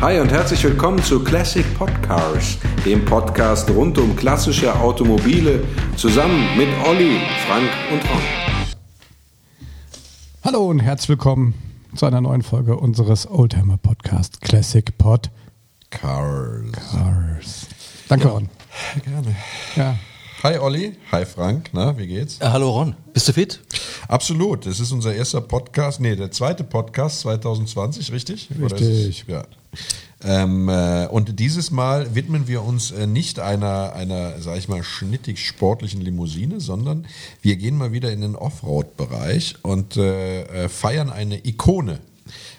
Hi und herzlich willkommen zu Classic Podcars, dem Podcast rund um klassische Automobile, zusammen mit Olli, Frank und Ron. Hallo und herzlich willkommen zu einer neuen Folge unseres Oldtimer Podcast Classic Pod Cars. Cars. Danke, Ron. Gerne. Ja. Hi Olli, hi Frank, na, wie geht's? Ja, hallo Ron, bist du fit? Absolut, das ist unser erster Podcast, nee, der zweite Podcast 2020, richtig? Oder Richtig. ist es- ja. Ähm, äh, und dieses Mal widmen wir uns äh, nicht einer, einer, sag ich mal, schnittig sportlichen Limousine, sondern wir gehen mal wieder in den Offroad-Bereich und äh, äh, feiern eine Ikone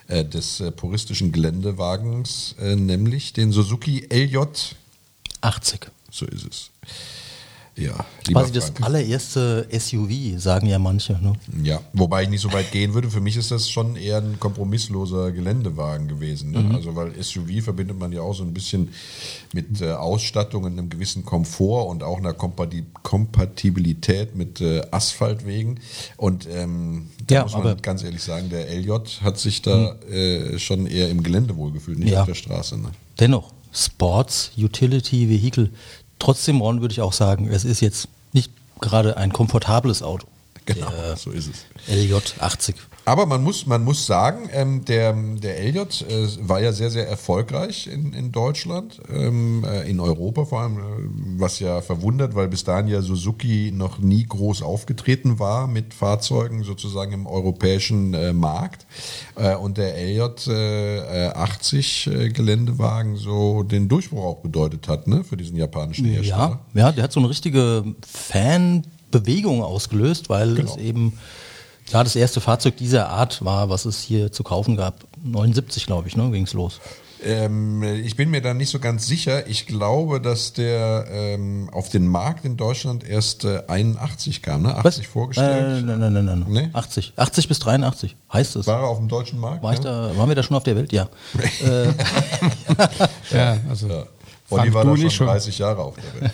äh, des äh, puristischen Geländewagens, nämlich den Suzuki LJ. 80. So ist es. Ja, Quasi das allererste SUV, sagen ja manche. Ne? Ja, wobei ich nicht so weit gehen würde. Für mich ist das schon eher ein kompromissloser Geländewagen gewesen. Mhm. Ne? Also, weil SUV verbindet man ja auch so ein bisschen mit äh, Ausstattung und einem gewissen Komfort und auch einer Kompati Kompatibilität mit äh, Asphaltwegen. Und ähm, da Ja, muss man Mhm. ganz ehrlich sagen, der LJ hat sich da äh, schon eher im Gelände wohlgefühlt, nicht Ja. auf der Straße. Ne? Dennoch, Sports, Utility, Vehicle. Trotzdem, Ron, würde ich auch sagen, es ist jetzt nicht gerade ein komfortables Auto. Genau, so ist es. LJ 80. Aber man muss, man muss sagen, ähm, der, der Elliot äh, war ja sehr, sehr erfolgreich in, in Deutschland, ähm, äh, in Europa vor allem, äh, was ja verwundert, weil bis dahin ja Suzuki noch nie groß aufgetreten war mit Fahrzeugen sozusagen im europäischen äh, Markt. Äh, und der Elliot äh, 80 äh, Geländewagen so den Durchbruch auch bedeutet hat, ne, für diesen japanischen Hersteller. Ja, ja, der hat so eine richtige Fanbewegung ausgelöst, weil Genau. es eben ja, das erste Fahrzeug dieser Art war, was es hier zu kaufen gab. 79, glaube ich, ne, ging es los. Ähm, ich bin mir da nicht so ganz sicher. Ich glaube, dass der ähm, auf den Markt in Deutschland erst äh, 81 kam, ne? 80 vorgestellt. Äh, nein, nein, nein, nein. Nee? 80. 80 bis 83 heißt es. War er auf dem deutschen Markt? War ich ja? da, waren wir da schon auf der Welt? Ja. äh, Ja, also. Ja. Olli war du da schon schon. 30 Jahre auf der Welt.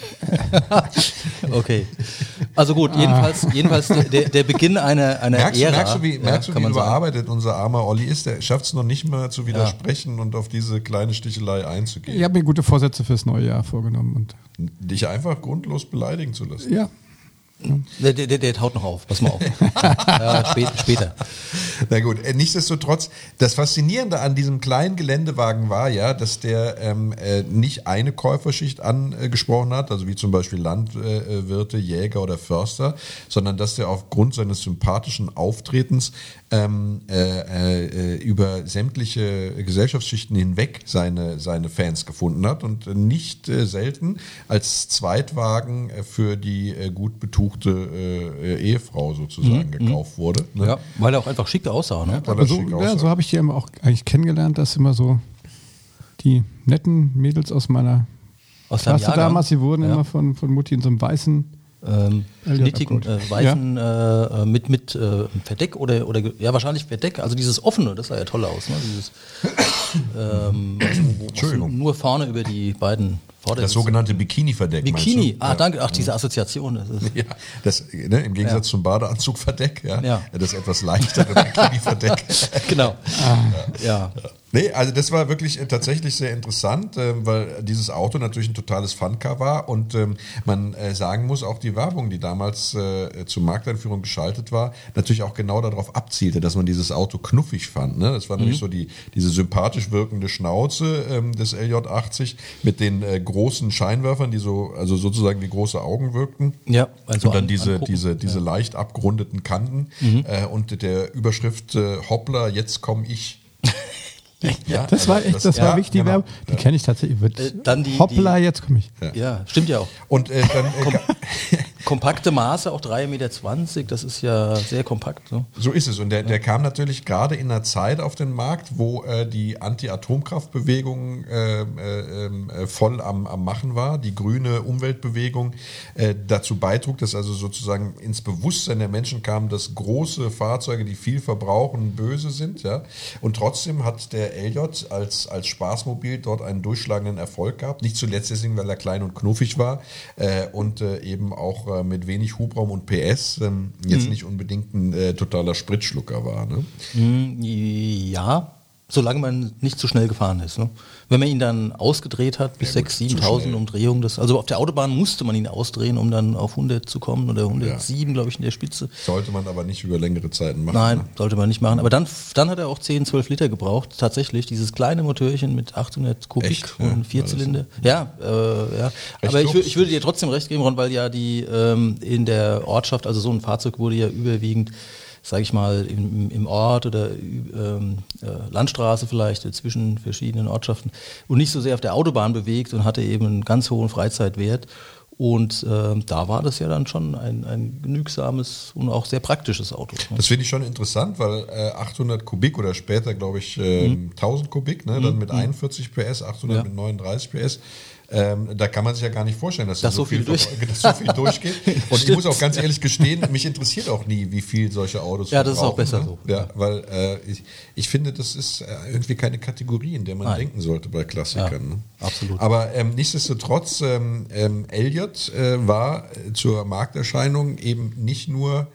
okay. Also gut, jedenfalls, jedenfalls der- der, Beginn einer, einer Merkst, du- Ära. merkst du, wie, ja, merkst du, kann wie man sagen. überarbeitet unser armer Olli ist? Der schafft es noch nicht mal zu widersprechen und auf diese kleine Stichelei einzugehen. Ich habe mir gute Vorsätze fürs neue Jahr vorgenommen. Und Dich einfach grundlos beleidigen zu lassen. ja, Der, der, der, haut noch auf, pass mal auf. ja, spät, später. Na gut, äh, nichtsdestotrotz, das Faszinierende an diesem kleinen Geländewagen war ja, dass der ähm, äh, nicht eine Käuferschicht angesprochen hat, also wie zum Beispiel Landwirte, Jäger oder Förster, sondern dass der aufgrund seines sympathischen Auftretens ähm, äh, äh, über sämtliche Gesellschaftsschichten hinweg seine, seine Fans gefunden hat und äh, nicht äh, selten als Zweitwagen äh, für die äh, gut betuchte äh, äh, Ehefrau sozusagen gekauft wurde. ne? Ja, weil er auch einfach schick aussah. Ne? Das so, ja, so habe ich die immer auch eigentlich kennengelernt, dass immer so die netten Mädels aus meiner Aus Klasse damals, die wurden Ja. immer von, von Mutti in so einem weißen. Ähm, schnittigen, äh, weißen äh, äh, mit, mit äh, Verdeck oder, oder ja wahrscheinlich Verdeck, also dieses offene, das sah ja toll aus, ne? Dieses ähm, was- wo- nur vorne über die beiden Vorder Das sogenannte Bikini-Verdeck. Bikini. Ah, ja. danke. Ach, diese Assoziation. Das ist, Ja, das, ne, im Gegensatz Ja. zum Badeanzugverdeck, ja, Ja. das etwas leichtere Bikini-Verdeck. genau. Ja. Nee, also das war wirklich äh, tatsächlich sehr interessant, ähm, weil dieses Auto natürlich ein totales Funcar war und ähm, man äh, sagen muss, auch die Werbung, die damals äh, zur Markteinführung geschaltet war, natürlich auch genau darauf abzielte, dass man dieses Auto knuffig fand. Ne? Das war nämlich so die, diese sympathisch wirkende Schnauze ähm, des LJ80 mit den äh, großen Scheinwerfern, die so, also sozusagen wie große Augen wirkten. Ja, also und dann an- diese, angucken. diese, diese leicht abgerundeten Kanten äh, und der Überschrift äh, Hoppla, jetzt komm ich. Ja, Das war also echt, das, war ja, die genau. Werbung. Die kenne ich tatsächlich. Wird, Äh, dann die- Hoppla, die- jetzt komme ich. Ja, stimmt ja auch. Und äh, dann, äh, Kompakte Maße, auch 3,20 Meter, das ist ja sehr kompakt. Ne? so ist es. Und der, der kam natürlich gerade in einer Zeit auf den Markt, wo äh, die Anti-Atomkraftbewegung äh, äh, äh, voll am, am Machen war. Die grüne Umweltbewegung äh, dazu beitrug, dass also sozusagen ins Bewusstsein der Menschen kam, dass große Fahrzeuge, die viel verbrauchen, böse sind. Ja? Und trotzdem hat der LJ als, als Spaßmobil dort einen durchschlagenden Erfolg gehabt. Nicht zuletzt deswegen, weil er klein und knuffig war äh, und eben auch mit wenig Hubraum und PS ähm, jetzt nicht unbedingt ein äh, totaler Spritschlucker war. Ne? Hm, Ja, Solange man nicht zu schnell gefahren ist. Ne? Wenn man ihn dann ausgedreht hat bis Ja, gut, 6.000, zu 7.000 schnell. Umdrehungen, das, also auf der Autobahn musste man ihn ausdrehen, um dann auf 100 zu kommen oder 107, glaube ich, in der Spitze. Sollte man aber nicht über längere Zeiten machen. Nein, ne? sollte man nicht machen. Aber dann, dann hat er auch 10, 12 Liter gebraucht. Tatsächlich, dieses kleine Motörchen mit 800 Kubik Echt? Ja, und vier war das Zylinder. Ja, äh, ja. Aber ich, ich würde dir trotzdem recht geben, Ron, weil ja die ähm, in der Ortschaft, also so ein Fahrzeug wurde ja überwiegend, sage ich mal, im, im Ort oder ähm, äh, Landstraße vielleicht äh, zwischen verschiedenen Ortschaften und nicht so sehr auf der Autobahn bewegt und hatte eben einen ganz hohen Freizeitwert. Und ähm, da war das ja dann schon ein, ein genügsames und auch sehr praktisches Auto. ne? Das finde ich schon interessant, weil äh, 800 Kubik oder später, glaube ich, ähm, 1000 Kubik, ne, dann mit 41 PS, 800 Mhm. Ja. mit 39 PS. Ähm, da kann man sich ja gar nicht vorstellen, dass, da Dass so viel durch- dass so viel durchgeht. Und ich muss auch ganz ehrlich gestehen, mich interessiert auch nie, wie viel solche Autos Ja, das ist auch besser ne? so. Ja, weil äh, ich, ich finde, das ist äh, irgendwie keine Kategorie, in der man Nein. denken sollte bei Klassikern. Ja, ne? absolut. Aber ähm, nichtsdestotrotz, ähm, ähm, Elliot äh, war zur Markterscheinung eben nicht nur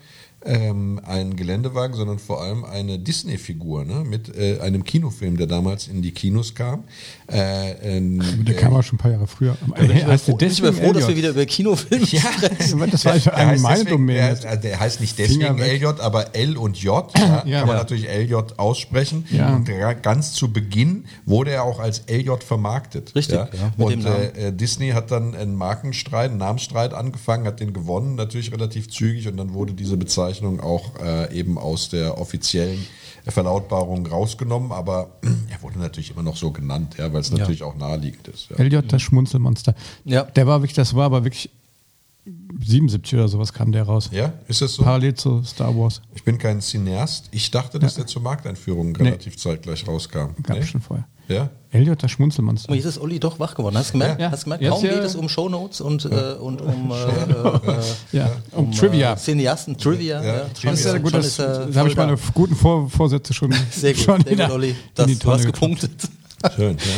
ähm, ein Geländewagen, sondern vor allem eine Disney-Figur ne? mit äh, einem Kinofilm, der damals in die Kinos kam. Äh, ähm, Der kam auch schon ein paar Jahre früher. Bin ich mal deswegen froh, dass wir wieder über Kinofilme ja, Das war Der eigentlich heißt meine Domäne. Der, der heißt nicht deswegen weg. LJ, aber L und J ja, Ja. kann man Ja. natürlich LJ aussprechen. Ja. Und ganz zu Beginn wurde er auch als LJ vermarktet. Richtig, ja, und äh, äh, Disney hat dann einen Markenstreit, einen Namensstreit angefangen, hat den gewonnen, natürlich relativ zügig und dann wurde diese Bezeichnung auch äh, eben aus der offiziellen Verlautbarung rausgenommen, aber er wurde natürlich immer noch so genannt, ja, weil es natürlich auch naheliegend ist. Ja. Elliot, das Schmunzelmonster. Ja. Der war wirklich, das war aber wirklich 77 oder sowas kam der raus. ja, ist das so? Parallel zu Star Wars. Ich bin kein Cineast. Ich dachte, dass der zur Markteinführung relativ zeitgleich rauskam. Gab Nee? schon vorher. Ja? Elliot, das Schmunzelmonster. Aber jetzt ist Olli doch wach geworden. Hast du gemerkt? Ja. Hast du gemerkt? Jetzt Kaum ja. geht es um Shownotes und, äh, und um, äh, äh, Ja, um, um Trivia. Äh, Cineasten, Trivia. Ja, Ja, Trivia. das ist ja schon gut, das, er da habe ich meine guten Vor Vorsätze schon, Sehr gut, schon sehr gut, Olli. in Das, die du hast gepunktet. Schön, ja.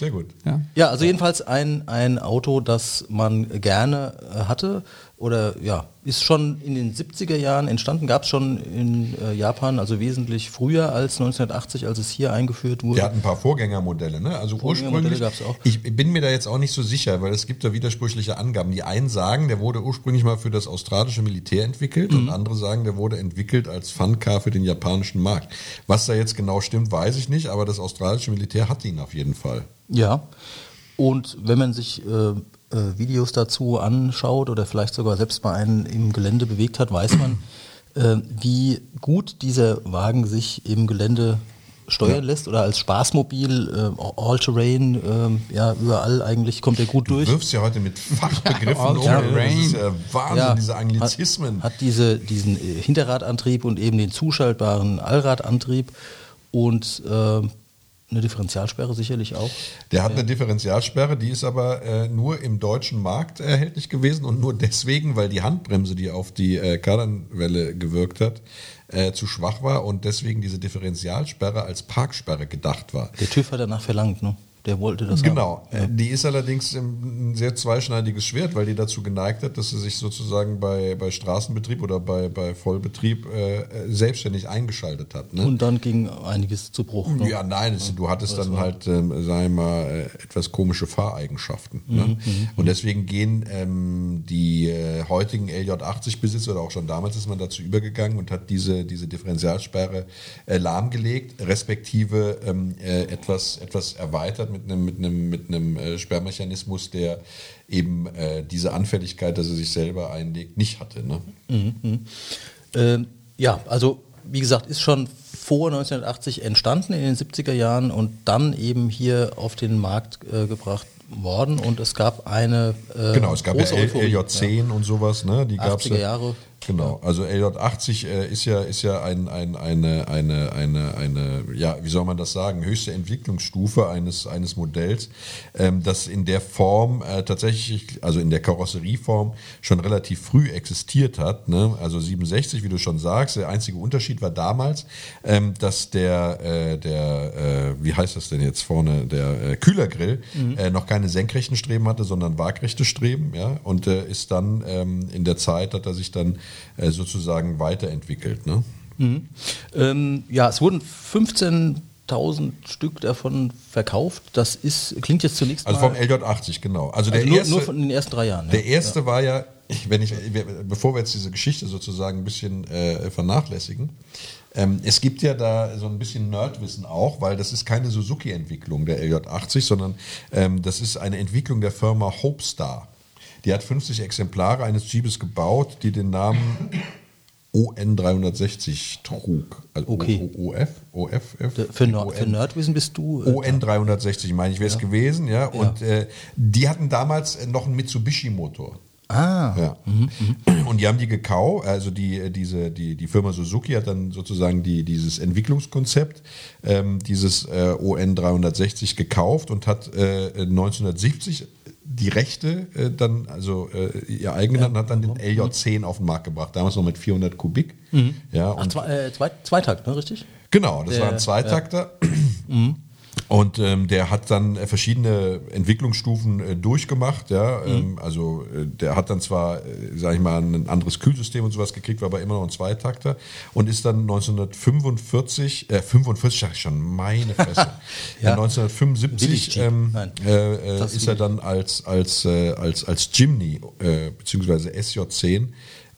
Sehr gut. Ja. Ja, also jedenfalls ein, ein Auto, das man gerne äh, hatte oder ja, ist schon in den 70er Jahren entstanden, gab es schon in äh, Japan, also wesentlich früher als 1980, als es hier eingeführt wurde. Der hat ein paar Vorgängermodelle, ne? Also Vorgängermodelle ursprünglich. gab's auch. Ich bin mir da jetzt auch nicht so sicher, weil es gibt da widersprüchliche Angaben. Die einen sagen, der wurde ursprünglich mal für das australische Militär entwickelt Mhm. und andere sagen, der wurde entwickelt als Funcar für den japanischen Markt. Was da jetzt genau stimmt, weiß ich nicht, aber das australische Militär hat ihn auf jeden Fall. Ja, und wenn man sich äh, äh, Videos dazu anschaut oder vielleicht sogar selbst mal einen im Gelände bewegt hat, weiß man, äh, wie gut dieser Wagen sich im Gelände steuern lässt oder als Spaßmobil, äh, All-Terrain, äh, ja, überall eigentlich kommt er gut Du durch. wirfst ja heute mit Fachbegriffen Ja, um. terrain. ja Wahnsinn, diese Anglizismen. Hat, hat diese, diesen äh, Hinterradantrieb und eben den zuschaltbaren Allradantrieb und äh, eine Differentialsperre sicherlich auch. Der hat eine Differentialsperre, die ist aber äh, nur im deutschen Markt erhältlich gewesen und nur deswegen, weil die Handbremse, die auf die äh, Kardanwelle gewirkt hat, äh, zu schwach war und deswegen diese Differentialsperre als Parksperre gedacht war. Der TÜV hat danach verlangt, ne? Der wollte das Genau. haben. Äh, Die ist allerdings ein sehr zweischneidiges Schwert, weil die dazu geneigt hat, dass sie sich sozusagen bei, bei Straßenbetrieb oder bei, bei Vollbetrieb äh, äh, selbstständig eingeschaltet hat. Ne? Und dann ging einiges zu Bruch. Ne? Ja, nein, es, du hattest dann halt, ähm, sagen wir mal, äh, etwas komische Fahreigenschaften. Ne? Und deswegen gehen ähm, die äh, heutigen LJ80-Besitzer oder auch schon damals ist man dazu übergegangen und hat diese, diese Differentialsperre lahmgelegt, respektive ähm, äh, etwas, etwas erweitert mit einem, mit einem, mit einem äh, Sperrmechanismus, der eben äh, diese Anfälligkeit, dass er sich selber einlegt, nicht hatte. Ne? Ähm, ja, also wie gesagt, ist schon vor 1980 entstanden in den 70er Jahren und dann eben hier auf den Markt äh, gebracht worden und es gab eine äh, Genau, es gab ja große L- Euphorie. LJ10 und sowas, ne? Die gab's 80er ja. Jahre. Genau, also LJ80 äh, ist ja, ist ja ein, ein, eine, eine, eine, eine, ja, wie soll man das sagen, höchste Entwicklungsstufe eines, eines Modells, ähm, das in der Form äh, tatsächlich, also in der Karosserieform schon relativ früh existiert hat. Ne? Also 67, wie du schon sagst, der einzige Unterschied war damals, ähm, dass der, äh, der äh, wie heißt das denn jetzt vorne, der äh, Kühlergrill äh, noch keine senkrechten Streben hatte, sondern waagrechte Streben, ja, und äh, ist dann ähm, in der Zeit, hat er sich dann äh, sozusagen weiterentwickelt, ne? Ähm, ja, es wurden 80.000 Stück davon verkauft. Das ist, klingt jetzt zunächst Also mal... vom LJ80, genau. Also, der also nur, erste, nur von den ersten drei Jahren. Der erste war ja, wenn ich, bevor wir jetzt diese Geschichte sozusagen ein bisschen äh, vernachlässigen, ähm, es gibt ja da so ein bisschen Nerdwissen auch, weil das ist keine Suzuki-Entwicklung der LJ80, sondern ähm, das ist eine Entwicklung der Firma Hopestar. Die hat 50 Exemplare eines Jeepes gebaut, die den Namen ON 360 trug. Also Okay. OF? OF? Für, Nerd, für Nerdwissen bist du... äh, ON 360, meine ich, wäre es gewesen, ja. Und Äh, die hatten damals äh, noch einen Mitsubishi-Motor. Ah, Ja. Und die haben die gekauft, also die, äh, diese, die, die Firma Suzuki hat dann sozusagen die, dieses Entwicklungskonzept, ähm, dieses äh, ON 360 gekauft und hat äh, 1970 die Rechte äh, dann, also äh, ihr eigen genannt, und hat dann den LJ10 auf den Markt gebracht, damals noch mit 400 Kubik. Ja, Ach, zwei, äh, zwei, Zweitakt, ne, richtig? Genau, das Der- war ein Zweitakter. Und ähm, der hat dann äh, verschiedene Entwicklungsstufen äh, durchgemacht. Ja? Ähm, also äh, der hat dann zwar, äh, sage ich mal, ein anderes Kühlsystem und sowas gekriegt, war aber immer noch ein Zweitakter und ist dann 1945, äh, 45 sag ich schon, meine Fresse, Ja. äh, 1975 Billig Jeep. ähm, äh, äh, ist er dann als, als, äh, als, als Jimny äh, beziehungsweise SJ10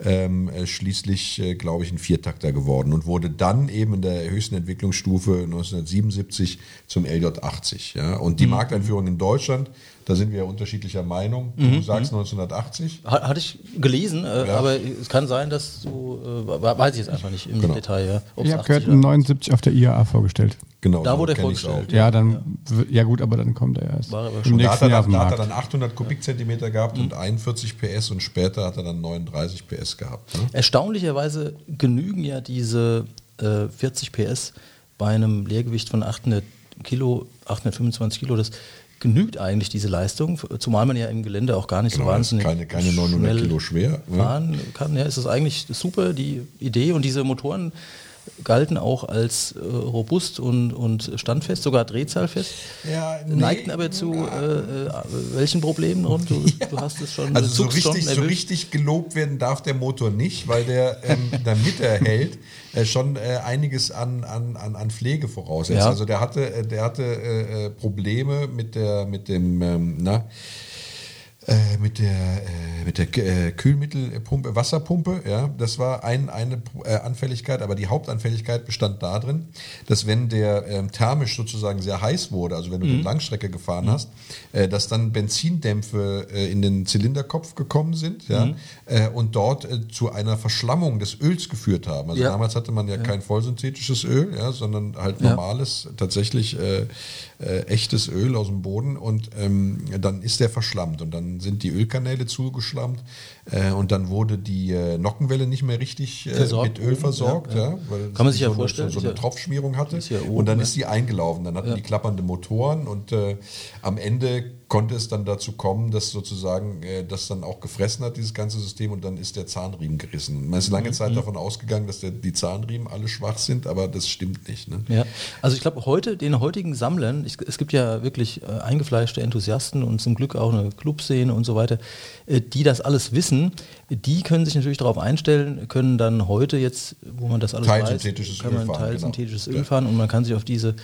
ähm, äh, schließlich, äh, glaube ich, ein Viertakter geworden und wurde dann eben in der höchsten Entwicklungsstufe 1977 zum LJ80. Ja? Und Mhm. die Markteinführung in Deutschland, da sind wir ja unterschiedlicher Meinung. Du Mhm. sagst 1980. Ha- Hatte ich gelesen, äh, Ja. aber es kann sein, dass du, äh, weiß ich jetzt einfach nicht im Genau. Detail, ja. Ich habe 80 gehört, oder- 79 auf der IAA vorgestellt. Genau, Da wurde er vorgestellt. Ja, dann, w- ja gut, aber dann kommt er erst War aber im schon- Da hat, nächsten er da hat er dann 800 Kubikzentimeter gehabt und 41 PS und später hat er dann 39 PS gehabt. Ne? Erstaunlicherweise genügen ja diese äh, 40 PS bei einem Leergewicht von 800 Kilo, 825 Kilo, das genügt eigentlich diese Leistung, zumal man ja im Gelände auch gar nicht Genau, so wahnsinnig keine- keine 900 schnell Kilo schwer, ne? fahren kann. Ja, ist das eigentlich super, die Idee und diese Motoren galten auch als äh, robust und, und standfest, sogar drehzahlfest, Ja, nee. neigten aber zu äh, äh, welchen Problemen und du, du hast es schon Also so richtig, so richtig gelobt werden darf der Motor nicht, weil der, ähm, damit er hält, äh, schon äh, einiges an, an, an, an Pflege voraussetzt. Ja. Also der hatte, äh, der hatte Probleme mit der, mit dem, ähm, na, mit der, mit der äh, Kühlmittelpumpe, Wasserpumpe, ja, das war ein, eine äh, Anfälligkeit, aber die Hauptanfälligkeit bestand darin, dass wenn der ähm, thermisch sozusagen sehr heiß wurde, also wenn du eine Langstrecke gefahren hast, äh, dass dann Benzindämpfe äh, in den Zylinderkopf gekommen sind, ja, äh, und dort äh, zu einer Verschlammung des Öls geführt haben. Also Ja. damals hatte man ja, kein vollsynthetisches Öl, ja, sondern halt Ja. normales, tatsächlich äh, äh, echtes Öl aus dem Boden und ähm, dann ist der verschlammt und dann sind die Ölkanäle zugeschlammt äh, und dann wurde die äh, Nockenwelle nicht mehr richtig äh, Versorgt mit Öl versorgt, ja, ja, weil Kann man sich so ja eine- vorstellen, so, so eine Tropfschmierung hatte oben, und dann ist die eingelaufen, dann hatten die klappernde Motoren und äh, am Ende konnte es dann dazu kommen, dass sozusagen äh, das dann auch gefressen hat, dieses ganze System, und dann ist der Zahnriemen gerissen. Man ist lange Mhm. Zeit davon ausgegangen, dass der, die Zahnriemen alle schwach sind, aber das stimmt nicht. Ne? Ja, also ich glaube, heute, den heutigen Sammlern, ich, es gibt ja wirklich äh, eingefleischte Enthusiasten und zum Glück auch eine Clubszene und so weiter, äh, die das alles wissen, die können sich natürlich darauf einstellen, können dann heute jetzt, wo man das alles Teilsynthetisches weiß, kann man Öl fahren, genau. Öl fahren und man kann sich auf diese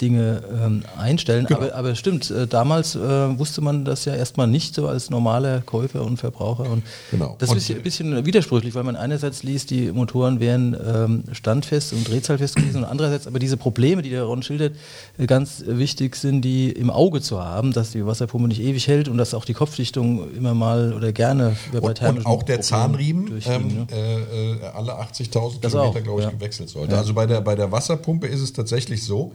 Dinge ähm, einstellen. Genau. Aber, aber stimmt, äh, damals äh, wusste man das ja erstmal nicht so als normaler Käufer und Verbraucher. Und Genau. das ist ein bisschen, widersprüchlich, weil man einerseits liest, die Motoren wären ähm, standfest und drehzahlfest gewesen und andererseits aber diese Probleme, die der Ron schildert, äh, ganz wichtig sind, die im Auge zu haben, dass die Wasserpumpe nicht ewig hält und dass auch die Kopfdichtung immer mal oder gerne bei Und, und auch der Problemen Zahnriemen ähm, ne? äh, äh, alle 80.000 Das Kilometer, glaube ich, ja. gewechselt sollte. Also bei der, bei der Wasserpumpe ist es tatsächlich so,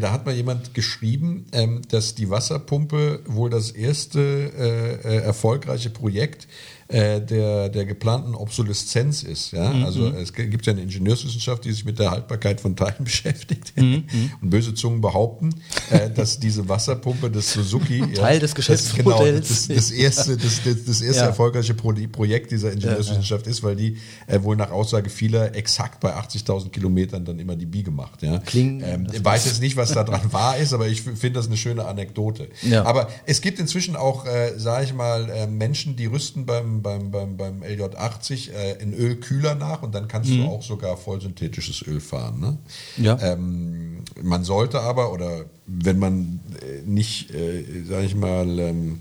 da hat mal jemand geschrieben, ähm, dass die Wasserpumpe wohl das erste äh, äh, erfolgreiche Projekt äh, der, der geplanten Obsoleszenz ist. Ja? Mhm. Also es g- gibt ja eine Ingenieurswissenschaft, die sich mit der Haltbarkeit von Teilen beschäftigt. Mhm. Und böse Zungen behaupten, äh, dass diese Wasserpumpe des Suzuki Teil des das- Geschäftsmodells. Genau, das, das erste, das, das, das erste Ja. erfolgreiche Pro Projekt dieser Ingenieurswissenschaft ist, weil die äh, wohl nach Aussage vieler exakt bei 80.000 Kilometern dann immer die Biege macht. Ja. Kling- ähm, das ich weiß jetzt nicht, was da dran wahr ist, aber ich finde das eine schöne Anekdote. Ja. Aber es gibt inzwischen auch, äh, sage ich mal, äh, Menschen, die rüsten beim, beim, beim, beim LJ80 äh, in Ölkühler nach und dann kannst du auch sogar vollsynthetisches Öl fahren. Ne? Ja. Ähm, man sollte aber, oder wenn man äh, nicht, äh, sage ich mal, ähm,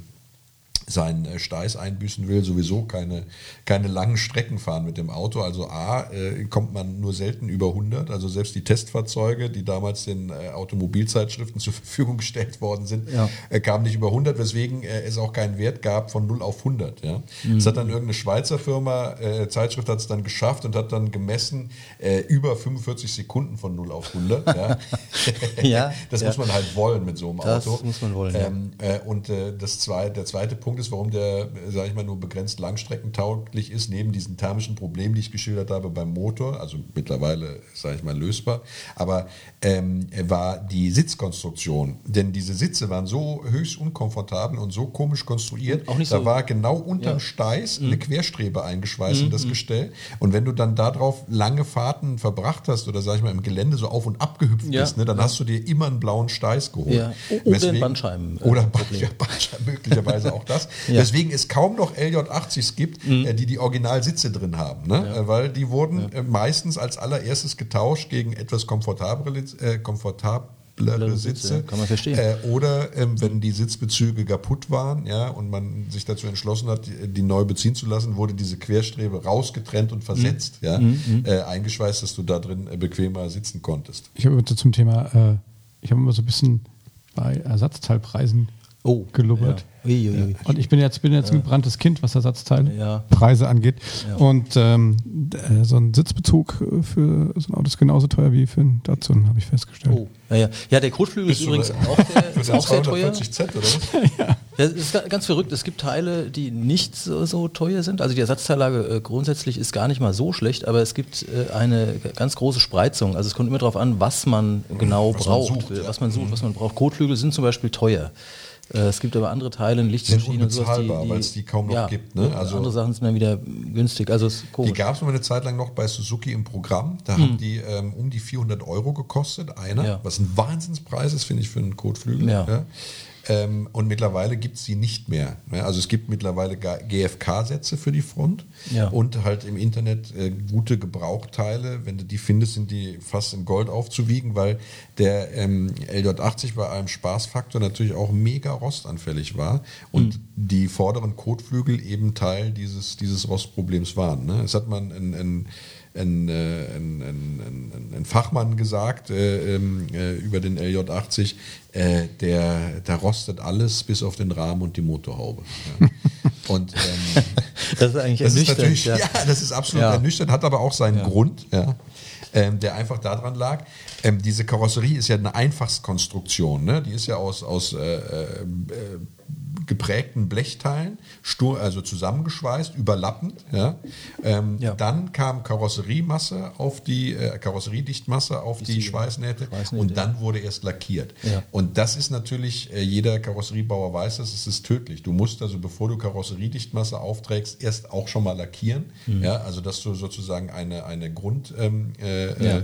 seinen äh, Steiß einbüßen will, sowieso keine, keine langen Strecken fahren mit dem Auto. Also A, äh, kommt man nur selten über 100. Also selbst die Testfahrzeuge, die damals den äh, Automobilzeitschriften zur Verfügung gestellt worden sind, Ja. äh, kamen nicht über 100, weswegen äh, es auch keinen Wert gab von 0 auf 100. Ja. Das hat dann irgendeine Schweizer Firma, äh, Zeitschrift hat es dann geschafft und hat dann gemessen über 45 Sekunden von 0 auf 100. Ja. Ja, das muss man halt wollen mit so einem Das Auto. muss man wollen, ja. Ähm, äh, und das zwei, der zweite Punkt ist, warum der, sage ich mal, nur begrenzt langstreckentauglich ist, neben diesen thermischen Problemen, die ich geschildert habe beim Motor, also mittlerweile, sage ich mal, lösbar, aber ähm, war die Sitzkonstruktion. Denn diese Sitze waren so höchst unkomfortabel und so komisch konstruiert. Auch nicht da so- war genau unterm Ja. Mhm. Steiß eine Querstrebe eingeschweißt in das Gestell. Und wenn du dann darauf lange Fahrten verbracht hast oder, sag ich mal, im Gelände so auf und ab gehüpft Ja. bist, ne, dann hast du dir immer einen blauen Steiß geholt. Ja. Oder ein Bandscheiben- äh, Oder Problem. ja, Bandscheiben, möglicherweise auch das. Ja. Deswegen es kaum noch LJ80s gibt, äh, die die Originalsitze drin haben. Ne? Äh, Weil die wurden äh, meistens als allererstes getauscht gegen etwas komfortablere, äh, komfortablere Sitze, Sitze. ja, kann man verstehen. Äh, oder ähm, wenn die Sitzbezüge kaputt waren ja, und man sich dazu entschlossen hat, die, die neu beziehen zu lassen, wurde diese Querstrebe rausgetrennt und versetzt, ja, äh, eingeschweißt, dass du da drin äh, bequemer sitzen konntest. Ich habe immer so zum Thema, äh, ich habe immer so ein bisschen bei Ersatzteilpreisen Oh, gelubbert. ja. Ui, ui, ui. Und ich bin jetzt, bin jetzt ein gebranntes Kind, was Ersatzteile, Ja. Preise angeht. Ja. Und ähm, äh, so ein Sitzbezug äh, für so ein Auto ist genauso teuer wie für ein Datsun, habe ich festgestellt. Oh. Ja, ja. ja, der Kotflügel ist übrigens auch sehr, Für ist auch sehr teuer. 240 Cent oder was? Ja, Das ist ga- ganz verrückt. Es gibt Teile, die nicht so, so teuer sind. Also die Ersatzteillage äh, grundsätzlich ist gar nicht mal so schlecht, aber es gibt äh, eine ganz große Spreizung. Also es kommt immer darauf an, was man genau Was man braucht, sucht, äh, ja. was man sucht, was man braucht. Kotflügel sind zum Beispiel teuer. Äh, es gibt aber andere Teile, Lichtmaschinen und sowas, weil es die kaum noch ja, gibt, ne? und Also- andere Sachen sind dann wieder günstig. Also Die gab es mal eine Zeit lang noch bei Suzuki im Programm. Da haben die ähm, um die 400 Euro gekostet, einer. Ja. Was ein Wahnsinnspreis ist, finde ich, für einen Kotflügel. Ja. Ähm, und mittlerweile gibt es sie nicht mehr. ne? Also es gibt mittlerweile GFK-Sätze für die Front Ja. und halt im Internet äh, gute Gebrauchteile. Wenn du die findest, sind die fast in Gold aufzuwiegen, weil der ähm, LJ80 bei einem Spaßfaktor natürlich auch mega rostanfällig war und Hm. die vorderen Kotflügel eben Teil dieses, dieses Rostproblems waren. Ne? Es hat man ein, ein ein, äh, ein, ein, ein, ein Fachmann gesagt äh, ähm, äh, über den LJ80, äh, der, der rostet alles bis auf den Rahmen und die Motorhaube. Ja. Und ähm, Das ist eigentlich das ist ernüchternd, natürlich, ja. ja. das ist absolut Ja. ernüchternd, hat aber auch seinen Grund, ähm, der einfach daran lag. Ähm, diese Karosserie ist ja eine Einfachskonstruktion, ne? die ist ja aus, aus äh, äh, geprägten Blechteilen, stur, also zusammengeschweißt, überlappend. Ja? Ähm, Ja. Dann kam Karosseriemasse auf die äh, Karosseriedichtmasse auf die, die Schweißnähte, Schweißnähte, und dann wurde erst lackiert. Ja. Und das ist natürlich, äh, jeder Karosseriebauer weiß das, es ist tödlich. Du musst also, bevor du Karosseriedichtmasse aufträgst, erst auch schon mal lackieren. Mhm. Ja, also dass du sozusagen eine, eine Grund, ähm, äh, Ja.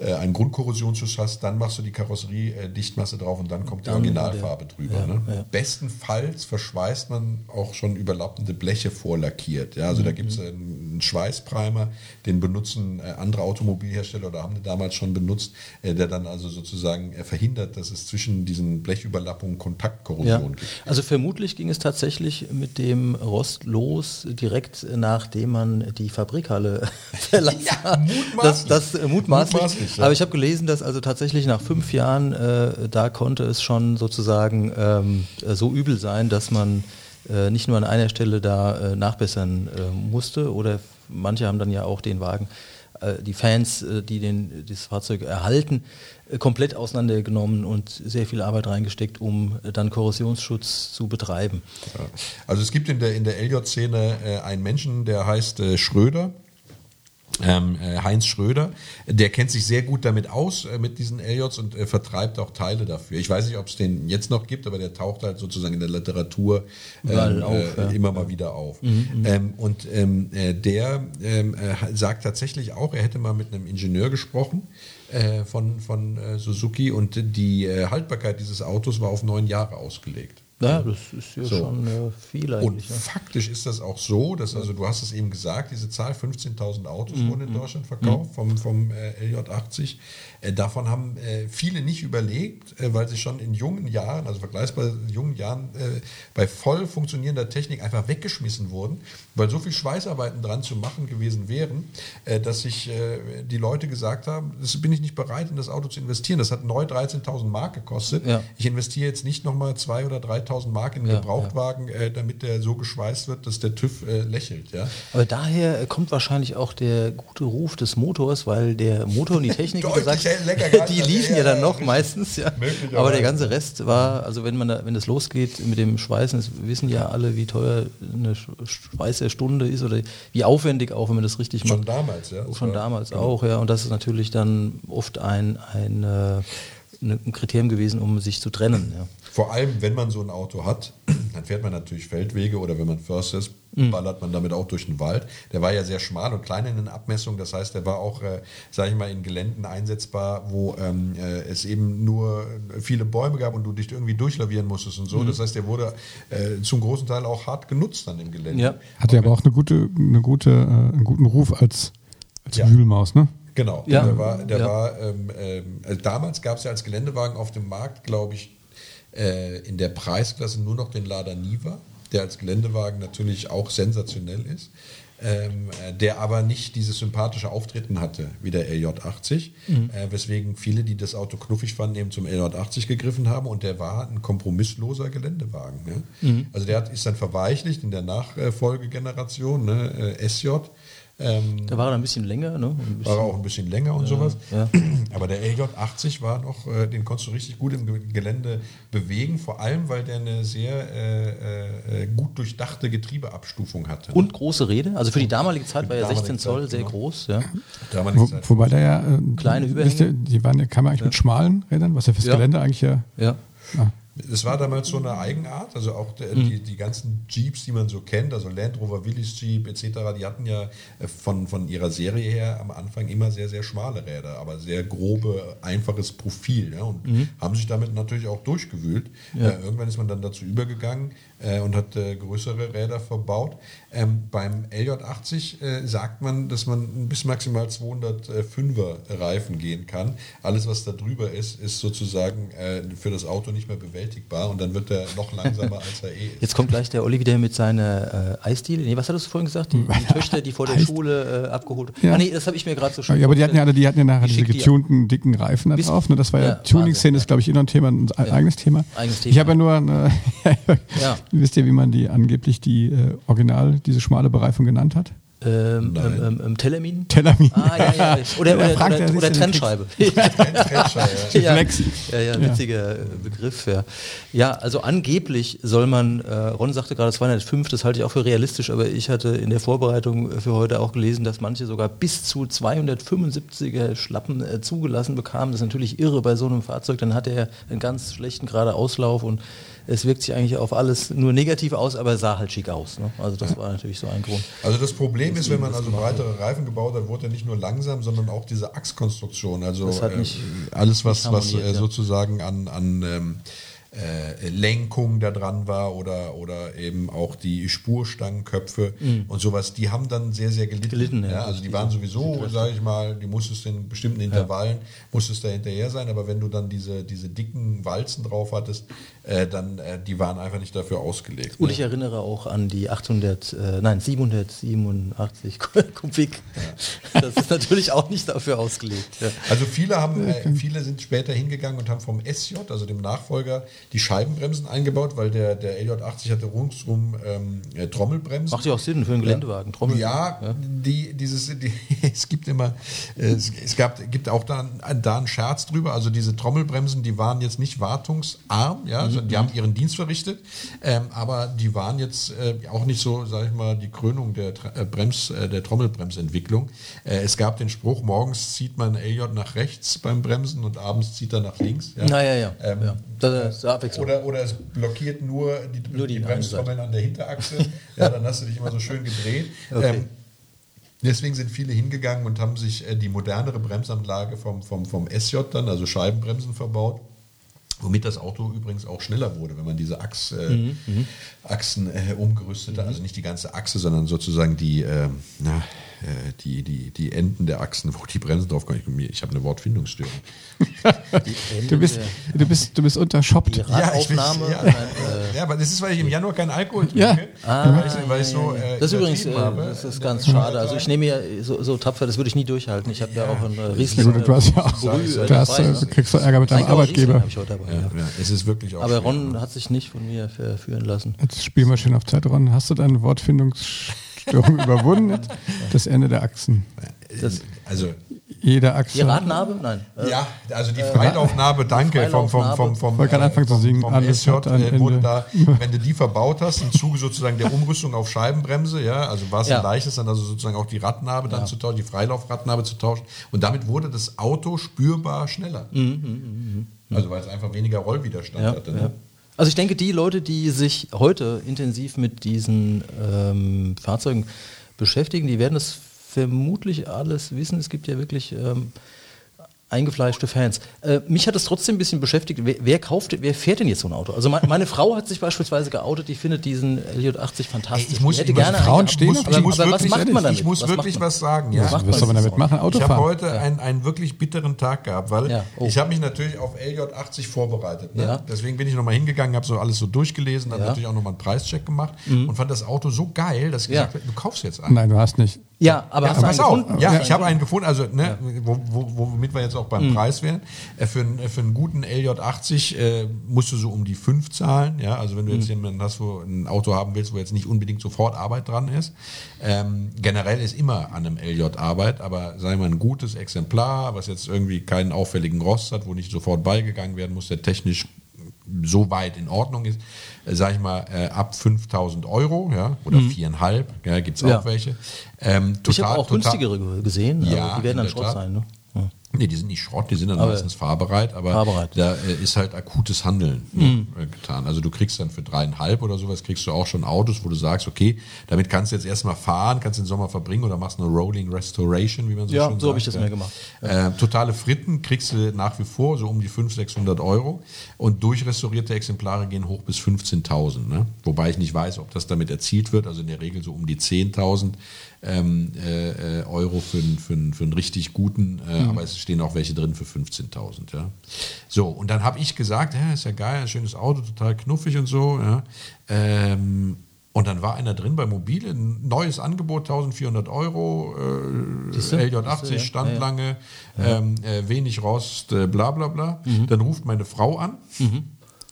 Äh, äh, einen Grundkorrosionsschutz hast, dann machst du die Karosseriedichtmasse drauf und dann kommt die Dann Originalfarbe der- drüber. ja, ne? ja. Bestenfalls verschweißt man auch schon überlappende Bleche vorlackiert. Ja, also da gibt es Mhm. einen Schweißprimer, den benutzen äh, andere Automobilhersteller oder haben den damals schon benutzt, äh, der dann also sozusagen äh, verhindert, dass es zwischen diesen Blechüberlappungen. Kontaktkorrosion gibt. Also vermutlich ging es tatsächlich mit dem Rost los, direkt nachdem man die Fabrikhalle verlassen hat. mutmaßlich. Das, das äh, mutmaßlich. Mutmaßlich, ja. Aber ich habe gelesen, dass also tatsächlich nach fünf Jahren, äh, da konnte es schon sozusagen ähm, äh, so übel sein, dass man äh, nicht nur an einer Stelle da äh, nachbessern äh, musste oder manche haben dann ja auch den Wagen äh, die Fans, die den, das Fahrzeug erhalten, komplett auseinandergenommen und sehr viel Arbeit reingesteckt, um dann Korrosionsschutz zu betreiben. Ja. Also es gibt in der, in der LJ-Szene einen Menschen, der heißt Schröder. Ähm, äh, Heinz Schröder, der kennt sich sehr gut damit aus, äh, mit diesen LJs und äh, vertreibt auch Teile dafür. Ich weiß nicht, ob es den jetzt noch gibt, aber der taucht halt sozusagen in der Literatur ähm, auf, äh, ja. Mhm, immer mal wieder auf. Ähm, und ähm, äh, der ähm, äh, sagt tatsächlich auch, er hätte mal mit einem Ingenieur gesprochen von, von Suzuki und die Haltbarkeit dieses Autos war auf neun Jahre ausgelegt. Naja, das ist ja So. schon äh, viel Und eigentlich. ja. faktisch ist das auch so, dass, also du hast es eben gesagt, diese Zahl 15.000 Autos Mhm. wurden in Deutschland verkauft vom, vom äh, LJ80. Äh, davon haben äh, viele nicht überlegt, äh, weil sie schon in jungen Jahren, also vergleichsweise in jungen Jahren, bei voll funktionierender Technik einfach weggeschmissen wurden, weil so viel Schweißarbeiten dran zu machen gewesen wären, dass sich die Leute gesagt haben, das bin ich nicht bereit, in das Auto zu investieren. Das hat neu 13.000 Mark gekostet. Ja. Ich investiere jetzt nicht nochmal 2.000 oder 3.000 Mark in einen Ja, Gebrauchtwagen, äh, damit der so geschweißt wird, dass der TÜV lächelt. Ja? Aber daher kommt wahrscheinlich auch der gute Ruf des Motors, weil der Motor und die Technik, wie gesagt, lecker gehalten die liefen Ja, ja dann noch richtig. meistens, ja. Aber der ganze Rest war, also wenn man da, wenn das losgeht mit dem Schweißen, das wissen ja alle, wie teuer eine Sch- Schweißerstunde ist oder wie aufwendig auch, wenn man das richtig Schon macht. damals, ja. Schon damals genau. auch, ja. Und das ist natürlich dann oft ein, ein, äh, ein Kriterium gewesen, um sich zu trennen. Ja. Vor allem, wenn man so ein Auto hat, dann fährt man natürlich Feldwege oder wenn man Förster ist, Mhm. ballert man damit auch durch den Wald. Der war ja sehr schmal und klein in den Abmessungen. Das heißt, der war auch, äh, sage ich mal, in Geländen einsetzbar, wo ähm, äh, es eben nur viele Bäume gab und du dich irgendwie durchlavieren musstest und so. Mhm. Das heißt, der wurde äh, zum großen Teil auch hart genutzt dann im Gelände. Ja. Hatte aber auch eine gute, eine gute, äh, einen guten Ruf als, als Ja. Wühlmaus, ne? Genau, Ja. der war, der Ja. war ähm, also damals gab es ja als Geländewagen auf dem Markt, glaube ich, äh, in der Preisklasse nur noch den Lada Niva, der als Geländewagen natürlich auch sensationell ist, ähm, äh, der aber nicht dieses sympathische Auftreten hatte wie der LJ80, äh, weswegen viele, die das Auto knuffig fanden, eben zum LJ80 gegriffen haben und der war ein kompromissloser Geländewagen. Ne? Also der hat, ist dann verweichlicht in der Nachfolgegeneration, ne? äh, SJ. Ähm, Da war er ein bisschen länger, ne? Ein bisschen, war er auch ein bisschen länger und sowas. ja. Aber der LJ80 war noch, äh, den konntest du richtig gut im Ge- Gelände bewegen, vor allem weil der eine sehr äh, äh, gut durchdachte Getriebeabstufung hatte. Und große Räder. Also für die damalige Zeit war ja damalige 16 Zoll Zeit, sehr genau. groß. Ja. Damalige Wo, Zeit. wobei der ja. Äh, Kleine wisst ihr, Überhänge. Die waren, ja- kam ja eigentlich mit schmalen Rädern, was ja fürs Ja. Gelände eigentlich ja. ja. Ah, Es war damals so eine Eigenart, also auch der, Mhm. die, die ganzen Jeeps, die man so kennt, also Land Rover, Willys Jeep etc., die hatten ja äh, von, von ihrer Serie her am Anfang immer sehr, sehr schmale Räder, aber sehr grobe, einfaches Profil ja, und Mhm. haben sich damit natürlich auch durchgewühlt. Äh, irgendwann ist man dann dazu übergegangen äh, und hat äh, größere Räder verbaut. Ähm, beim LJ80 äh, sagt man, dass man bis maximal 205er Reifen gehen kann. Alles, was da drüber ist, ist sozusagen äh, für das Auto nicht mehr bewältigbar und dann wird er noch langsamer, als er eh ist. Jetzt kommt gleich der Olli wieder mit seiner äh, Eisdiele. Nee, was hattest du vorhin gesagt? Die, die Töchter, die vor der Eis- Schule äh, abgeholt Ja. Ah, nee, das habe ich mir gerade so schön Ja, aber die hatten ja alle, die hatten ja nachher diese getunten, dicken Reifen da drauf. Ne? Das war ja, Ja, Tuning-Szene ist, glaube ich, immer ein Thema, ein eigenes Thema. Eigenes Ich Thema. habe ja nur, eine, Ja. Wisst ihr, wie man die angeblich die äh, Original, diese schmale Bereifung genannt hat? Ähm, ähm, ähm, ähm, Telamin? Telamin. Ah, ja, ja. Oder, oder, er oder, oder den Trennscheibe. Ja. ja, ja, witziger äh, Begriff. Ja. ja, also angeblich soll man, äh, Ron sagte gerade 205, das halte ich auch für realistisch, aber ich hatte in der Vorbereitung für heute auch gelesen, dass manche sogar bis zu 275er Schlappen äh, zugelassen bekamen. Das ist natürlich irre bei so einem Fahrzeug. Dann hat er einen ganz schlechten gerade Auslauf und es wirkt sich eigentlich auf alles nur negativ aus, aber sah halt schick aus. Ne? Also das war natürlich so ein Grund. Also das Problem ist, wenn man also breitere Reifen gebaut hat, wurde er nicht nur langsam, sondern auch diese Achskonstruktion. Also äh, alles, was, was äh, sozusagen an, an ähm, äh, Lenkung da dran war oder, oder eben auch die Spurstangenköpfe und sowas, die haben dann sehr, sehr gelitten. Mhm. Gelitten, ja. ja. Also die waren sowieso, sage ich mal, die musstest in bestimmten Intervallen, musstest da hinterher sein, aber wenn du dann diese, diese dicken Walzen drauf hattest, äh, dann, äh, die waren einfach nicht dafür ausgelegt. Und ne? ich erinnere auch an die 800, äh, nein 787 Kubik. Das ist natürlich auch nicht dafür ausgelegt. Ja. Also viele haben, äh, viele sind später hingegangen und haben vom SJ, also dem Nachfolger, die Scheibenbremsen eingebaut, weil der, der LJ80 hatte rundum ähm, äh, Trommelbremsen. Macht ja auch Sinn für einen Geländewagen. Trommel. Ja, Die, dieses, die, es gibt immer, äh, es, es gab, gibt auch da, da einen Scherz drüber. Also diese Trommelbremsen, die waren jetzt nicht wartungsarm, ja, also die haben ihren Dienst verrichtet, ähm, aber die waren jetzt äh, auch nicht so, sag ich mal, die Krönung der äh, Brems, äh, der Trommelbremsentwicklung. Äh, es gab den Spruch, morgens zieht man LJ nach rechts beim Bremsen und abends zieht er nach links. Ja. Naja, ja. Ähm, ja. Das ist Abwechslung. Oder, oder es blockiert nur die, Nur die, die Bremstrommeln an der Hinterachse. ja, dann hast du dich immer so schön gedreht. Okay. Ähm, deswegen sind viele hingegangen und haben sich äh, die modernere Bremsanlage vom, vom, vom SJ dann, also Scheibenbremsen verbaut. Womit das Auto übrigens auch schneller wurde, wenn man diese Achs, äh, Mhm, Achsen äh, umgerüstete, also nicht die ganze Achse, sondern sozusagen die, ähm, na, äh, die, die, die Enden der Achsen, wo die Bremsen drauf kommen. Ich, ich habe eine Wortfindungsstörung. Du bist, du bist, du bist unterschoppt. Die Radaufnahme. Ja, ich, ja, aber das ist, weil ich im Januar keinen Alkohol trinke. Ja. weil ich, weil ich so, äh, Das ist übrigens, äh, das ist ganz schade. Also ich nehme ja so, so tapfer, das würde ich nie durchhalten. Ich habe ja, auch einen äh, Riesling. Du, du hast ja auch, Brühe du, hast, äh, kriegst du Ärger mit deinem Arbeitgeber. ich heute dabei, ja, ja. ja, es ist wirklich auch Aber schwer. Ron hat sich nicht von mir verführen lassen. Jetzt spielen wir schön auf Zeit, Ron. Hast du deine Wortfindungsstörung überwunden? Jetzt? Das Ende der Achsen. Das, Also Jede Achse. die Radnabe? Nein. Äh, Ja, also die Freilaufnahme, danke, vom, vom, vom, vom, Wollte gerade anfangen zu singen, vom alles hat äh, wurde Ende. da, wenn du die verbaut hast, im Zuge sozusagen der Umrüstung auf Scheibenbremse, ja, also war es Ja. ein leichtes, dann also sozusagen auch die Radnabe dann zu tauschen, die Freilaufradnabe zu tauschen und damit wurde das Auto spürbar schneller. Also weil es einfach weniger Rollwiderstand Mhm, Ja, hatte. Ne? Also ich denke, die Leute, die sich heute intensiv mit diesen ähm, Fahrzeugen beschäftigen, die werden das vermutlich alles wissen. Es gibt ja wirklich ähm, eingefleischte Fans. Äh, mich hat es trotzdem ein bisschen beschäftigt, wer, wer kauft, wer fährt denn jetzt so ein Auto? Also me- meine Frau hat sich beispielsweise geoutet, die findet diesen LJ80 fantastisch. Ey, ich muss- hätte ich gerne Frauen stehen muss, ich die- muss aber was wirklich, macht man damit? Ich muss Was wirklich was sagen. Was Ja. macht Was man soll man mit damit machen? Ich Auto habe heute einen, einen wirklich bitteren Tag gehabt, weil Ja, oh. ich habe mich natürlich auf LJ80 vorbereitet. Ne? Ja. Deswegen bin ich nochmal hingegangen, habe so alles so durchgelesen, habe Ja. Mhm. natürlich auch nochmal einen Preischeck gemacht und fand das Auto so geil, dass ich Ja. gesagt habe, du kaufst jetzt einen. Nein, du hast nicht. Ja, aber Ja, hast pass auf. gefunden? Ja, ich habe einen gefunden, also ne, wo, wo, womit wir jetzt auch beim Preis wären. Äh, Für, einen- für einen guten LJ80 äh, musst du so um die 5 zahlen. Ja, also wenn du jetzt jemanden hast, wo ein Auto haben willst, wo jetzt nicht unbedingt sofort Arbeit dran ist. Ähm, generell ist immer an einem LJ Arbeit, aber sei mal ein gutes Exemplar, was jetzt irgendwie keinen auffälligen Rost hat, wo nicht sofort beigegangen werden muss, der technisch so weit in Ordnung ist, äh, sag ich mal, äh, ab 5000 Euro, ja, oder viereinhalb, ja, gibt es auch Ja. welche. Ähm, Ich total- habe auch total- günstigere ge- gesehen, Ja, die werden dann Schrott sein. Ne? Ja. Nee, die sind nicht Schrott, die sind dann Aber- meistens fahrbereit, aber Fahrbereit. da äh, ist halt akutes Handeln Mhm. ne, getan. Also du kriegst dann für dreieinhalb oder sowas, kriegst du auch schon Autos, wo du sagst, okay, damit kannst du jetzt erstmal fahren, kannst den Sommer verbringen oder machst eine Rolling Restoration, wie man so Ja, schön sagt. so habe ich das mir gemacht. Äh, totale Fritten kriegst du nach wie vor so um die 500, 600 Euro und durchrestaurierte Exemplare gehen hoch bis 15.000. Ne? Wobei ich nicht weiß, ob das damit erzielt wird, also in der Regel so um die 10.000 ähm, äh, äh, Euro für, einen- für, für einen richtig guten, äh, aber es stehen auch welche drin für 15.000. Ja? So, und dann habe ich gesagt, ja, ist ja geil, ein schönes Auto, total knuffig und so. Ja? Ähm, und dann war einer drin bei Mobile, ein neues Angebot, 1400 Euro, äh, Siehste? LJ80, Siehste, ja. stand Ja, ja. lange, ähm, äh, wenig Rost, äh, bla bla bla. Mhm. Dann ruft meine Frau an.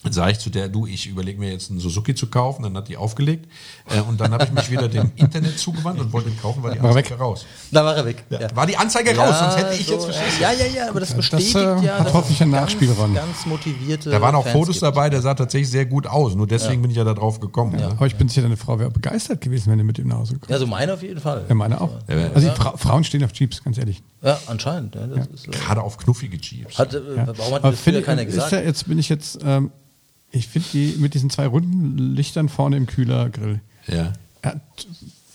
Dann sage ich zu der, du, ich überlege mir jetzt einen Suzuki zu kaufen. Dann hat die aufgelegt. Äh, und dann habe ich mich wieder dem Internet zugewandt und wollte ihn kaufen, weil die War Anzeige weg. raus. Da war er weg. Ja. War die Anzeige raus, sonst hätte ich jetzt verstanden. Ja, ja, ja, aber das Das, bestätigt äh, ja. hat hoffentlich ein Nachspiel, ganz, ganz motivierte. Da waren auch Fans Fotos gibt. dabei, der sah tatsächlich sehr gut aus. Nur deswegen bin ich ja da drauf gekommen. ne? Ja. Aber ich bin sicher, deine Frau wäre begeistert gewesen, wenn du mit ihm nach Hause kommst. Ja, so meine auf jeden Fall. Ja, meine auch. Ja. Also Fra Frauen stehen auf Jeeps, ganz ehrlich. Ja, anscheinend. Ja, das Ist, äh, Gerade auf knuffige Jeeps. hat, äh, Ja. Warum hat Aber das finde- keiner ist gesagt? Ja, jetzt bin ich jetzt, ähm, ich finde die mit diesen zwei runden Lichtern vorne im Kühlergrill. Ja.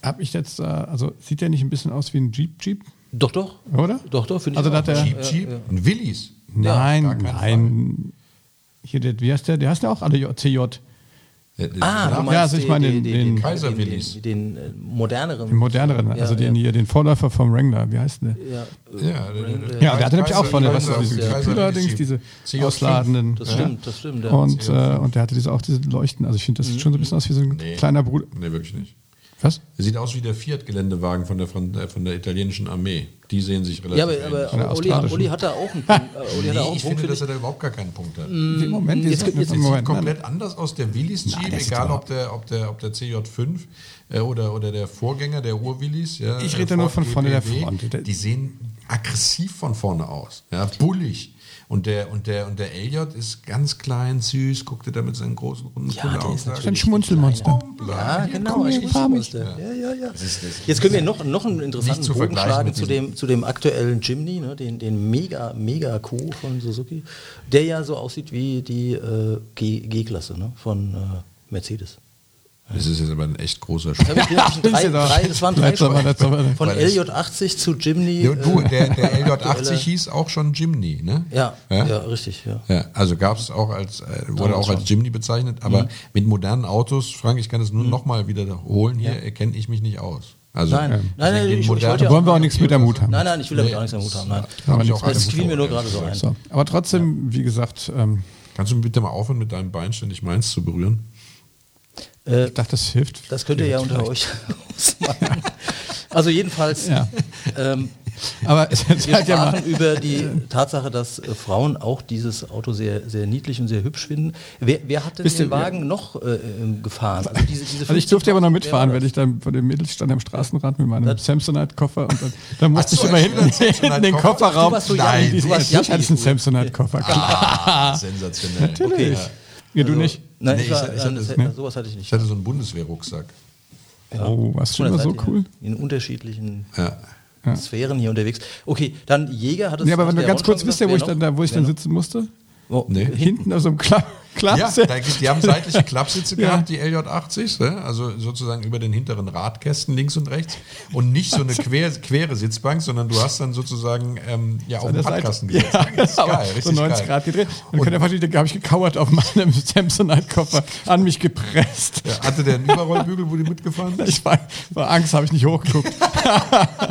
Habe ich jetzt, äh, also sieht der nicht ein bisschen aus wie ein Jeep Jeep, doch, doch. oder? Doch, doch, finde Also ich da auch. hat der- Jeep, Jeep, ein Willis. Nein, nein. Hier, der, wie heißt der? Der heißt ja auch alle CJ. Ah, Ja, du Ja, also ich meine den- den Kaiser den, Willis. den, den, äh, moderneren. Den moderneren, Ja, also den ja. hier, den Vorläufer vom Wrangler. Wie heißt der? Ja, Ja, der- Ja, der hatte nämlich auch vorne was, Kaiser- diese Kaiser- Kühlerdings, diese CJ5. ausladenden. Das stimmt, das stimmt. Und, äh, und der hatte diese, auch diese Leuchten. Also ich finde, das sieht schon so ein bisschen aus wie so ein Nee. kleiner Bruder. Nee, wirklich nicht. Was? Er sieht aus wie der Fiat-Geländewagen von der, von, der, von der italienischen Armee. Die sehen sich relativ ja, aber, ähnlich. Der aber Uli, australischen. Uli hat da auch einen Punkt. äh, da auch Nee, einen ich Punkt finde, dass er da überhaupt gar keinen Punkt hat. Im Moment, jetzt- jetzt, jetzt- Sieht Moment, nein, komplett anders aus, der Willis Nein, Jeep, sieht egal ob der, ob, der, ob der CJ5 äh, oder, oder der Vorgänger, der Ur-Willis. Ja, Ich äh, rede nur Ford von vorne der Front. Die sehen aggressiv von vorne aus, ja, bullig. Und der, und, der, und der LJ ist ganz klein, süß, guckt er da mit seinen großen runden Ja, der ist Kulleraugen. natürlich ein Schmunzelmonster. Ja, genau. ein. Schmunzelmonster. Ja, ja, ja. Jetzt können wir noch, noch einen interessanten Bogen schlagen zu dem, zu dem aktuellen Jimny, ne, den, den Mega, Mega Q von Suzuki, der ja so aussieht wie die äh, G- G-Klasse ne, von äh, Mercedes. Das ist jetzt aber ein echt großer Das, Sprung. ich wirklich in drei, drei, das waren drei Sprünge. Von Weil es- LJ80 zu Jimny. Ja, du, äh, der, der LJ80 aktuelle- hieß auch schon Jimny, ne? Ja, Ja? ja, richtig, ja. Ja, also gab es auch als, äh, wurde auch als schon. Jimny bezeichnet, aber mit modernen Autos, Frank, ich kann das nur noch mal wiederholen, hier erkenne ich mich nicht aus. Also, Nein, nein, nein, den ich- ich modernen- wollte ja- Wollen wir auch nichts mit am Hut haben. Nein, nein, ich will damit Nee, auch nichts am Hut haben. Nein. Ich mit Das alles fiel mir nur gerade so ein. Aber trotzdem, wie gesagt, ähm, Kannst du bitte mal aufhören, mit deinem Bein ständig meins zu berühren? Äh, ich dachte, das hilft. das könnt ihr ja unter euch ausmachen. Also jedenfalls, Ja. ähm, Aber es wir ja mal. über die Tatsache, dass äh, Frauen auch dieses Auto sehr, sehr niedlich und sehr hübsch finden. Wer, wer hat denn Wisst den ihr, Wagen noch äh, ähm, gefahren? Also, diese, diese Also ich durfte aber noch 15.000, mitfahren, wenn ich dann vor dem Mädel stand am Straßenrad mit meinem Samsonite-Koffer und dann, dann musste Ach so, ich immer du hinten, in den? Kofferraum. Du warst so Nein, du warst ich hatte einen. Samsonite-Koffer. Ah, sensationell. Natürlich. Ja. Ja, du Also, nicht. Nein, Nee, ich ich war, hatte- ich hatte- das, ne? sowas hatte ich nicht. Ich hatte so einen Bundeswehrrucksack. Oh, warst du immer so cool? In unterschiedlichen Ja. Sphären hier unterwegs. Okay, dann Jäger hat es. Ja, aber wenn du ganz kurz schon wisst ihr, wo ich dann da, wo ich dann sitzen musste? Oh, Nee. Hinten auf so einem Kla Ja, Klappsitz. da, gibt- die haben seitliche Klappsitze Ja. gehabt, die LJ80s, ne? also sozusagen über den hinteren Radkästen links und rechts und nicht so eine quer, quere Sitzbank, sondern du hast dann sozusagen ähm, ja auf an den der Seite. Radkasten Ja, gesetzt. Das ist aber geil, so richtig 90 geil. Grad gedreht. Und könnt ihr verstehen, da habe ich gekauert auf meinem Samsonite-Koffer, an mich gepresst. Ja, hatte der einen Überrollbügel, wo die mitgefahren sind? Ich war, war Angst, habe ich nicht hochgeguckt.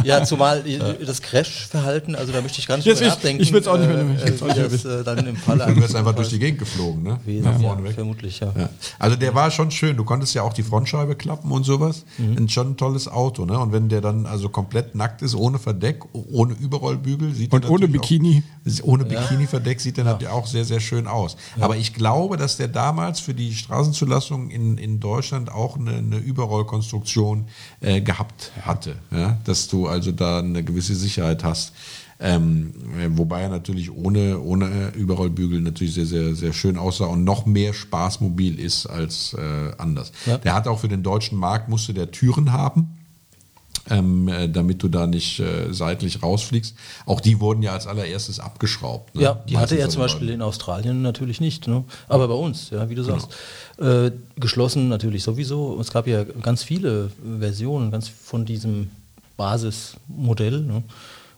Ja, zumal das Crash-Verhalten, also da möchte ich gar nicht Jetzt drüber ich- nachdenken. ich will's auch nicht mehr- äh, auch mehr das äh, dann im Falle Du wirst einfach durch die Gegend geflogen, ne? Gewesen vorne ja, weg. vermutlich, ja. Ja. Also der war schon schön. Du konntest ja auch die Frontscheibe klappen und sowas. Mhm. Ein schon ein tolles Auto, ne? Und wenn der dann also komplett nackt ist, ohne Verdeck, ohne Überrollbügel, sieht Und er ohne Bikini. Auch, ohne Bikini-Verdeck sieht er natürlich auch sehr, sehr schön aus. Aber ich glaube, dass der damals für die Straßenzulassung in, in Deutschland auch eine, eine Überrollkonstruktion äh, gehabt hatte. Ja? Dass du also da eine gewisse Sicherheit hast. Ähm, äh, wobei er natürlich ohne, ohne Überrollbügel natürlich sehr, sehr, sehr schön aussah und noch mehr spaßmobil ist als äh, anders. Ja. Der hat auch für den deutschen Markt musste der Türen haben. Ähm, äh, damit du da nicht äh, seitlich rausfliegst. Auch die wurden ja als allererstes abgeschraubt. ne? Ja, die hatte er zum Beispiel bei- in Australien natürlich nicht, ne? aber bei uns, ja, wie du sagst. Äh, geschlossen natürlich sowieso. Es gab ja ganz viele Versionen ganz von diesem Basismodell. Ne?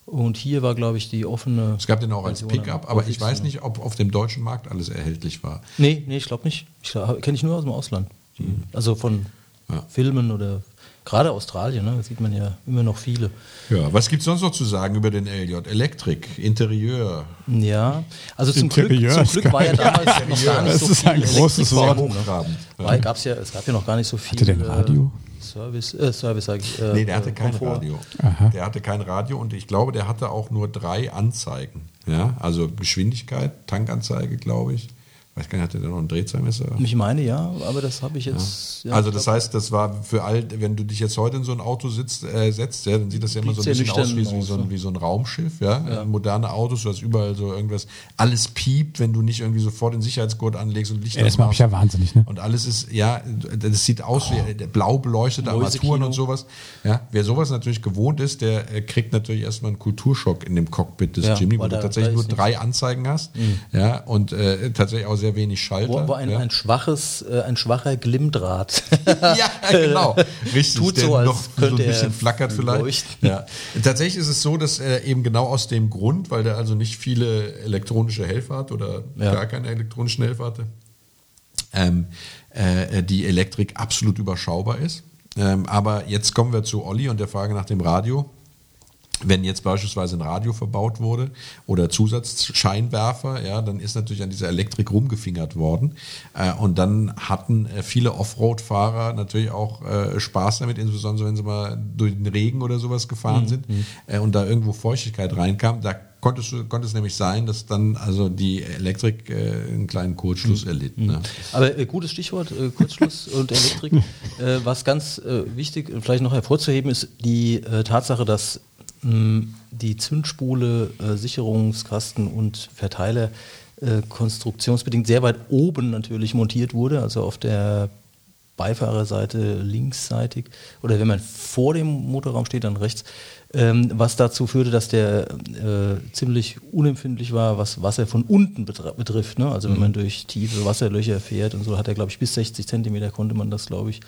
Und hier war, glaube ich, die offene. Es gab den auch als Pickup, aber ich weiß nicht, ob auf dem deutschen Markt alles erhältlich war. Nee, nee, ich glaube nicht. Ich kenne ich nur aus dem Ausland. Die, Also von Mhm. Ja. Filmen oder gerade Australien, ne? da sieht man ja immer noch viele. Ja, was gibt es sonst noch zu sagen über den LJ? Elektrik, Interieur. Ja, also zum Glück, Interieur zum ist Glück war ja damals noch gar nicht Das so ist viel ein großes Wort. Ne? Weil gab's ja, es gab ja noch gar nicht so viel. Hatte der ein Radio? Äh, Service, äh, Service sage ich. Äh, Nee, der hatte äh, kein Komfort. Radio. Aha. Der hatte kein Radio und ich glaube, der hatte auch nur drei Anzeigen. Ja, also Geschwindigkeit, Tankanzeige, glaube ich. Weiß gar nicht, hatte der noch ein Drehzahlmesser? Ich meine ja, aber das habe ich jetzt. Ja, also ich das glaub, heißt, das war für all, wenn du dich jetzt heute in so ein Auto sitzt, äh, setzt, ja, dann sieht das ja immer so ein sehr bisschen aus wie, wie, so ein, wie so ein Raumschiff, ja? Moderne Autos, du hast überall so irgendwas, alles piept, wenn du nicht irgendwie sofort den Sicherheitsgurt anlegst und Licht Ja, das macht mich ausmachst. ja wahnsinnig, ne? Und alles ist, ja, das sieht aus wie äh, blau beleuchtete. Armaturen und sowas. Ja, wer sowas natürlich gewohnt ist, der äh, kriegt natürlich erstmal einen Kulturschock in dem Cockpit des Ja, Jimny, wo weil du tatsächlich nur drei Anzeigen hast. Ja, und äh, tatsächlich auch sehr wenig Schalter. wo, ein, ja. ein schwaches, äh, ein schwacher Glimmdraht. ja, genau. Richtig, Tut der so, als noch so ein könnte bisschen flackert vielleicht. leuchten. Ja. Tatsächlich ist es so, dass er eben genau aus dem Grund, weil der also nicht viele elektronische Helfer hat oder Ja. gar keine elektronischen Helfer hatte, ähm, äh, die Elektrik absolut überschaubar ist. Ähm, aber jetzt kommen wir zu Olli und der Frage nach dem Radio. Wenn jetzt beispielsweise ein Radio verbaut wurde oder Zusatzscheinwerfer, ja, dann ist natürlich an dieser Elektrik rumgefingert worden. Äh, und dann hatten äh, viele Offroad-Fahrer natürlich auch äh, Spaß damit, insbesondere wenn sie mal durch den Regen oder sowas gefahren sind äh, und da irgendwo Feuchtigkeit reinkam. Da konntest du, konnte es nämlich sein, dass dann also die Elektrik einen kleinen Kurzschluss erlitt. Ne? Aber gutes Stichwort, Kurzschluss und Elektrik. Was ganz wichtig vielleicht noch hervorzuheben ist die Tatsache, dass die Zündspule, äh, Sicherungskasten und Verteiler äh, konstruktionsbedingt sehr weit oben natürlich montiert wurde, also auf der Beifahrerseite linksseitig oder wenn man vor dem Motorraum steht, dann rechts. ähm, was dazu führte, dass der äh, ziemlich unempfindlich war, was Wasser von unten betrifft. Ne? Also wenn man durch tiefe Wasserlöcher fährt und so, hat er, glaube ich, bis 60 Zentimeter konnte man das, glaube ich,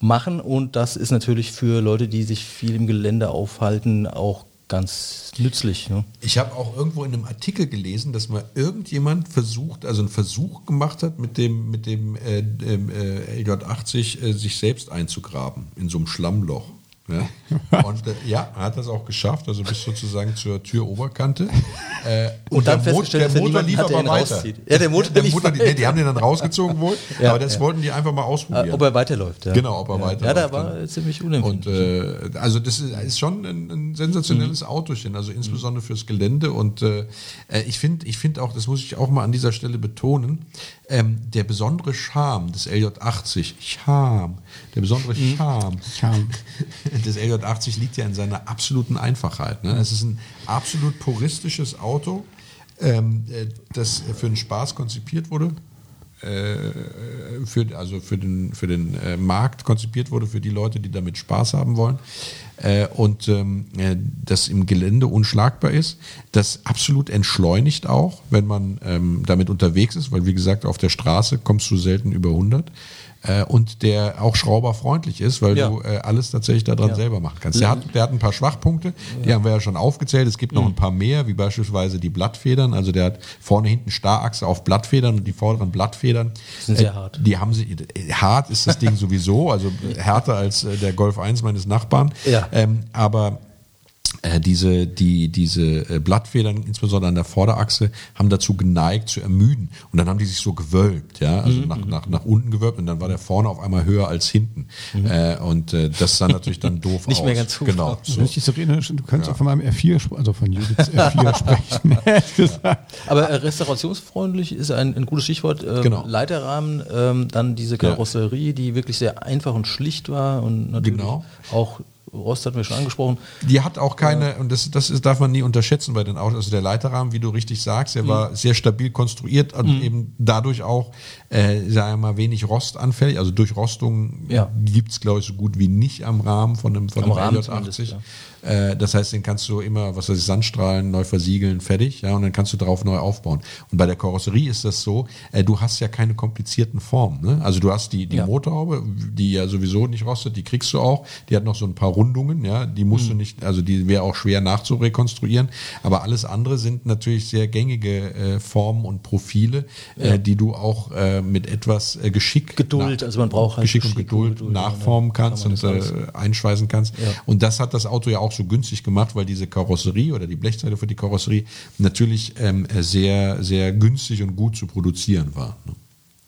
machen. Und das ist natürlich für Leute, die sich viel im Gelände aufhalten, auch ganz nützlich. Ne? Ich habe auch irgendwo in einem Artikel gelesen, dass mal irgendjemand versucht, also einen Versuch gemacht hat, mit dem, mit dem äh, äh, LJ80 äh, sich selbst einzugraben in so einem Schlammloch. Ja. Und äh, ja, er hat das auch geschafft, also bis sozusagen zur Türoberkante. Äh, und, und dann der, Mo der Motor lief aber weiter. Ja, der Motor, der Motor die, nee, die haben den dann rausgezogen wohl, ja, aber das ja. wollten die einfach mal ausprobieren. Ob er weiterläuft, ja. Genau, ob er weiterläuft. Ja, da war er ziemlich unempfindlich. Und äh, also das ist, schon ein, ein sensationelles mhm. Autochen, also insbesondere fürs Gelände. Und äh, äh ich finde ich find auch, das muss ich auch mal an dieser Stelle betonen, ähm, der besondere Charme des LJ80, Charme, der besondere mhm. Charme, Charme. des LJ80 liegt ja in seiner absoluten Einfachheit. Ne? Es ist ein absolut puristisches Auto, ähm, äh, das für den Spaß konzipiert wurde. Äh, für, also für den, für den äh, Markt konzipiert wurde, für die Leute, die damit Spaß haben wollen. Äh, und ähm, äh, das im Gelände unschlagbar ist, das absolut entschleunigt auch, wenn man ähm, damit unterwegs ist, weil wie gesagt, auf der Straße kommst du selten über 100 äh, und der auch schrauberfreundlich ist, weil ja. du äh, alles tatsächlich daran ja. selber machen kannst. Der hat, der hat ein paar Schwachpunkte, die haben wir ja schon aufgezählt. Es gibt noch mhm. ein paar mehr, wie beispielsweise die Blattfedern. Also der hat vorne hinten Starachse auf Blattfedern und die vorderen Blattfedern. sind sehr äh, hart. Die haben sie, hart ist das Ding sowieso, also härter als äh, der Golf 1 meines Nachbarn. Ja. Ähm, aber äh, diese, die, diese äh, Blattfedern, insbesondere an der Vorderachse, haben dazu geneigt zu ermüden. Und dann haben die sich so gewölbt, ja, also mhm. nach, nach, nach unten gewölbt und dann war der vorne auf einmal höher als hinten. Mhm. Äh, und äh, das sah natürlich dann doof Nicht aus. mehr ganz hoch. Genau. So. So rede, du kannst ja. auch von meinem R4, also von Judiths R4 sprechen. Aber äh, restaurationsfreundlich ist ein, ein gutes Stichwort. Ähm, genau. Leiterrahmen, ähm, dann diese Karosserie, die wirklich sehr einfach und schlicht war und natürlich genau. auch Rost hatten wir schon angesprochen. Die hat auch keine, ja. und das, das ist, darf man nie unterschätzen bei den Autos, also der Leiterrahmen, wie du richtig sagst, der mhm. war sehr stabil konstruiert und mhm. eben dadurch auch, äh, sagen wir mal, wenig rostanfällig. Also durch Rostung ja. gibt es, glaube ich, so gut wie nicht am Rahmen von einem, von einem Rahmen 80 Ja. Äh, das heißt, den kannst du immer, was weiß ich, Sandstrahlen neu versiegeln, fertig, ja, und dann kannst du darauf neu aufbauen. Und bei der Karosserie ist das so, äh, du hast ja keine komplizierten Formen. Ne? Also du hast die, die ja. Motorhaube, die ja sowieso nicht rostet, die kriegst du auch. Die hat noch so ein paar Rundungen, ja, die musst mhm. du nicht, also die wäre auch schwer nachzurekonstruieren. Aber alles andere sind natürlich sehr gängige äh, Formen und Profile, äh, ja. die du auch äh, mit etwas Geschick, Geduld, also man braucht halt Geschick, Geschick und Geduld, Geduld nachformen kannst kann und einschweißen kannst. Ja. Und das hat das Auto ja auch so günstig gemacht, weil diese Karosserie oder die Blechseite für die Karosserie natürlich ähm, sehr, sehr günstig und gut zu produzieren war. Ne?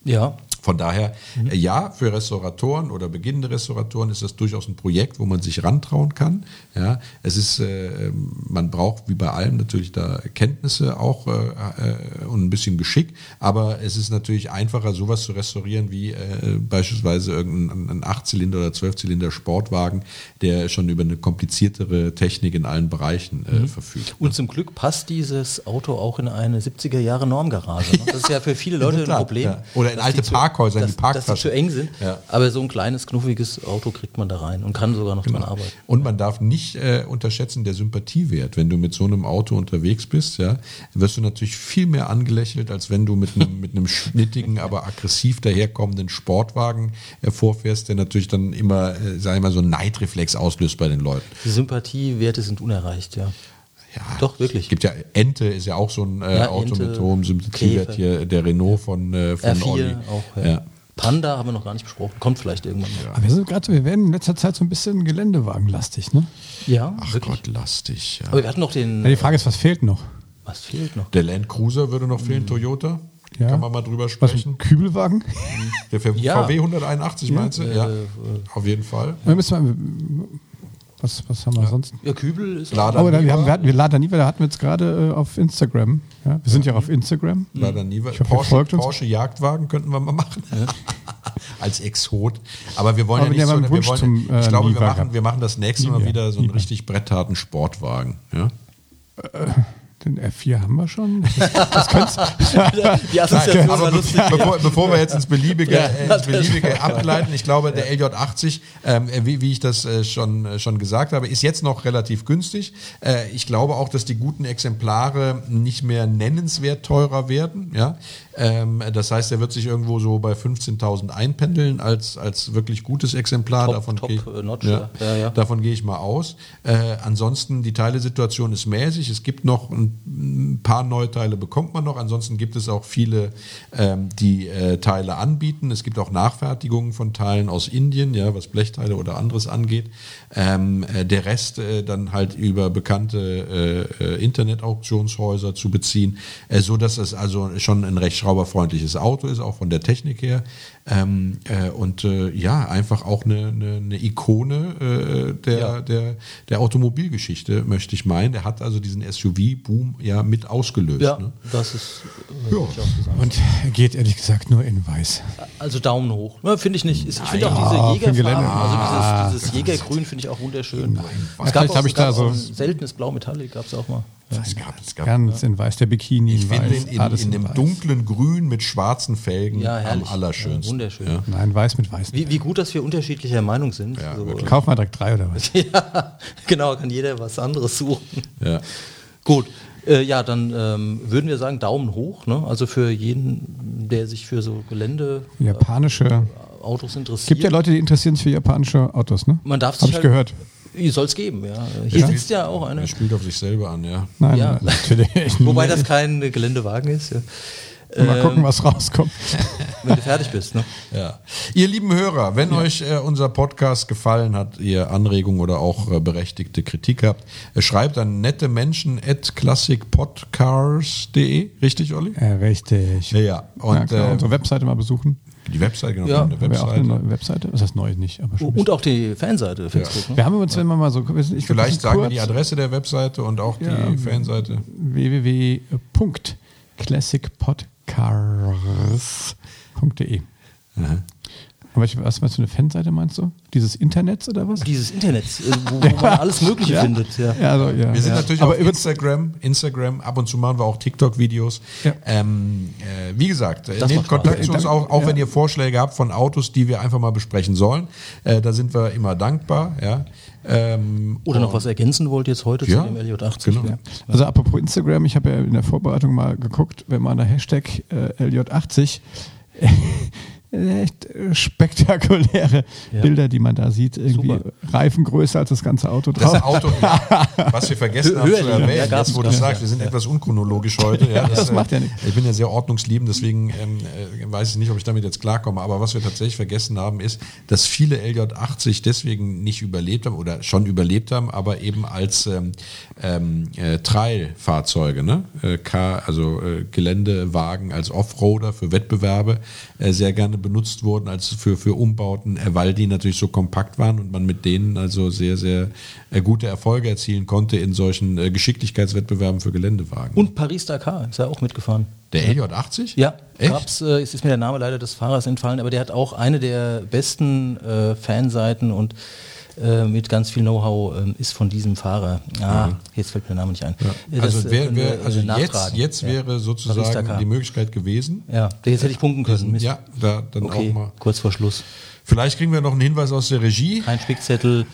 Ja, von daher, mhm. ja, für Restauratoren oder beginnende Restauratoren ist das durchaus ein Projekt, wo man sich rantrauen kann. Ja, es ist, äh, man braucht wie bei allem natürlich da Kenntnisse auch äh, äh, und ein bisschen Geschick, aber es ist natürlich einfacher, sowas zu restaurieren wie äh, beispielsweise irgendein 8-Zylinder oder 12-Zylinder Sportwagen, der schon über eine kompliziertere Technik in allen Bereichen äh, mhm. verfügt. Und zum Glück passt dieses Auto auch in eine 70er Jahre Normgarage. Ne? Das ist ja für viele Leute ein Problem. Ja. Oder in alte Park Parkhäuser, dass, die Parktaschen. Dass die zu eng sind. Ja. Aber so ein kleines, knuffiges Auto kriegt man da rein und kann sogar noch genau. dran arbeiten. Und man darf nicht äh, unterschätzen der Sympathiewert. Wenn du mit so einem Auto unterwegs bist, ja, wirst du natürlich viel mehr angelächelt, als wenn du mit einem, mit einem schnittigen, aber aggressiv daherkommenden Sportwagen äh, vorfährst, der natürlich dann immer, äh, sag ich mal, so einen Neidreflex auslöst bei den Leuten. Die Sympathiewerte sind unerreicht, ja. Ja, Doch, wirklich. Es gibt ja Ente, ist ja auch so ein äh, ja, Auto Ente, mit hohem Sympathiewert hier, der Renault von, äh, von R4 Olli. Auch, ja. Panda haben wir noch gar nicht besprochen. Kommt vielleicht irgendwann mal. Aber wir sind gerade, wir werden in letzter Zeit so ein bisschen Geländewagenlastig, ne? Ja. Ach wirklich? Gott, lastig. Ja. Aber wir hatten noch den. Ja, die Frage ist, was fehlt noch? Was fehlt noch? Der Land Cruiser würde noch fehlen, mhm. Toyota. Ja. Kann man mal drüber sprechen. Was, Kübelwagen? Der VW 181 meinst du? Ja, äh, auf jeden Fall. Wir müssen was, was haben wir ja. sonst? Ja, Kübel ist Lada oh, wir haben, wir hatten, wir Lada Niva, da hatten wir jetzt gerade äh, auf Instagram. Ja? Wir sind ja auch auf Instagram. Lada Niva. Ich hoffe, Porsche, Porsche Jagdwagen könnten wir mal machen. Ja. Als Exot. Aber wir wollen Aber ja nicht so, wir wollen, zum, äh, ich glaube, wir machen, wir machen das nächste Mal wieder so einen richtig brettharten Sportwagen. Ja? Äh, Den F4 haben wir schon. Das, das Die Assoziation Nein, aber war lustig. bevor, bevor wir jetzt ins Beliebige, Ja, äh, ins Beliebige ableiten, ich glaube, der LJ80, ähm, wie, wie ich das äh, schon, äh, schon gesagt habe, ist jetzt noch relativ günstig. Äh, ich glaube auch, dass die guten Exemplare nicht mehr nennenswert teurer werden. Ja? Ähm, das heißt, er wird sich irgendwo so bei 15.000 einpendeln als, als wirklich gutes Exemplar. Top- davon top, gehe ich- äh, Notch. Ja, ja. Davon gehe ich mal aus. Äh, ansonsten, die Teilesituation ist mäßig. Es gibt noch ein, ein paar Neuteile, bekommt man noch. Ansonsten gibt es auch viele, ähm, die äh, Teile anbieten. Es gibt auch Nachfertigungen von Teilen aus Indien, ja, was Blechteile oder anderes angeht. Ähm, äh, der Rest äh, dann halt über bekannte äh, äh, Internetauktionshäuser zu beziehen, äh, so dass es also schon ein recht schrauberfreundliches Auto ist, auch von der Technik her. Ähm, äh, und äh, ja, einfach auch eine, eine, eine Ikone äh, der, Ja. der, der Automobilgeschichte, möchte ich meinen. Der hat also diesen SUV-Boom ja mit ausgelöst. Ja, Ne? das ist äh, sagen. Und er geht ehrlich gesagt nur in weiß. Also Daumen hoch. Ja, finde ich nicht. Ich finde Ja, auch diese. Jägerfarben, Ah, also dieses, dieses Jägergrün finde ich auch wunderschön. Ja, es vielleicht habe ich da gab so- seltenes Blau Metallic, gab es auch mal. Es gab, es gab Ganz in weiß. Der Bikini ich in finde weiß. den in, alles in dem weiß. dunklen Grün mit schwarzen Felgen Ja, am allerschönsten. Ja, wunderschön. Ja. Nein, weiß mit weiß. Wie, wie gut, dass wir unterschiedlicher Meinung sind. Ja, so. Kauf mal direkt drei oder was? ja, genau, kann jeder was anderes suchen. Ja. Gut, äh, ja, dann ähm, würden wir sagen Daumen hoch. Ne? Also für jeden, der sich für so Geländeautos Japanische. interessiert. Gibt ja Leute, die interessieren sich für japanische Autos, ne? Man darf Hab sich ich halt- gehört. Soll es geben, ja. Hier Ja. sitzt ja auch einer. Er spielt auf sich selber an, ja. Nein, Ja. natürlich. Wobei das kein äh, Geländewagen ist. Ja. Mal gucken, was rauskommt. Wenn du fertig bist. Ne? Ja. Ihr lieben Hörer, wenn euch äh, unser Podcast gefallen hat, ihr Anregungen oder auch äh, berechtigte Kritik habt, äh, schreibt an nette Menschen at classicpodcars.de. Richtig, Olli? Ja, richtig. Ja, ja. Und Und ja, äh, unsere Webseite mal besuchen. Die Website, genau, Ja. eine wir auch eine Webseite. neue Webseite? Was heißt neu nicht, aber schon. Und auch die Fanseite Facebook. Ne? Wir haben uns, wenn wir mal so. Ich das Vielleicht sagen wir die Adresse der Webseite und auch Ja. die Fanseite. www.classicpodcars.de. ich, was meinst du, eine Fanseite meinst du? Dieses Internets oder was? Dieses Internet, äh, wo, man alles Mögliche Ja? findet. Ja. Ja, also, ja. Wir sind ja. natürlich aber auf über, Instagram, Instagram, ab und zu machen wir auch TikTok-Videos. Ja. Ähm, äh, wie gesagt, Das nehmt. Kontakt zu uns auch, auch ja. wenn ihr Vorschläge habt von Autos, die wir einfach mal besprechen sollen. Äh, da sind wir immer dankbar. Ja. Ähm, Oder noch was ergänzen wollt jetzt heute Ja, zu dem LJ80? genau. Ja. also apropos Instagram, ich habe ja in der Vorbereitung mal geguckt, wenn man da Hashtag äh, LJ80 echt spektakuläre Ja. Bilder, die man da sieht, irgendwie Super. Reifen größer als das ganze Auto Das drauf. Auto, ja, was wir vergessen Hö- haben zu erwähnen, jetzt wo du sagst, wir sind etwas unchronologisch heute. Ja, das äh, macht ja nichts. Ich bin ja sehr ordnungsliebend, deswegen ähm, äh, weiß ich nicht, ob ich damit jetzt klarkomme. Aber was wir tatsächlich vergessen haben, ist, dass viele LJ80 deswegen nicht überlebt haben oder schon überlebt haben, aber eben als ähm, ähm, äh, Trail-Fahrzeuge, ne? äh, also äh, Geländewagen als Offroader für Wettbewerbe äh, sehr gerne benutzt wurden als für, für Umbauten, äh, weil die natürlich so kompakt waren und man mit denen also sehr, sehr äh, gute Erfolge erzielen konnte in solchen äh, Geschicklichkeitswettbewerben für Geländewagen. Und Paris-Dakar ist ja auch mitgefahren. der LJ80? Ja, Echt? gab's, äh, es ist mir der Name leider des Fahrers entfallen, aber der hat auch eine der besten äh, Fanseiten und äh, mit ganz viel Know-how ähm, ist von diesem Fahrer. Ah, jetzt fällt mir der Name nicht ein. Also, äh, können wer, wir, äh, also jetzt, jetzt Ja. wäre sozusagen die Möglichkeit gewesen. Ja, jetzt hätte ich punkten können. Mist. Ja, da dann okay, auch mal. kurz vor Schluss. Vielleicht kriegen wir noch einen Hinweis aus der Regie. Kein Spickzettel.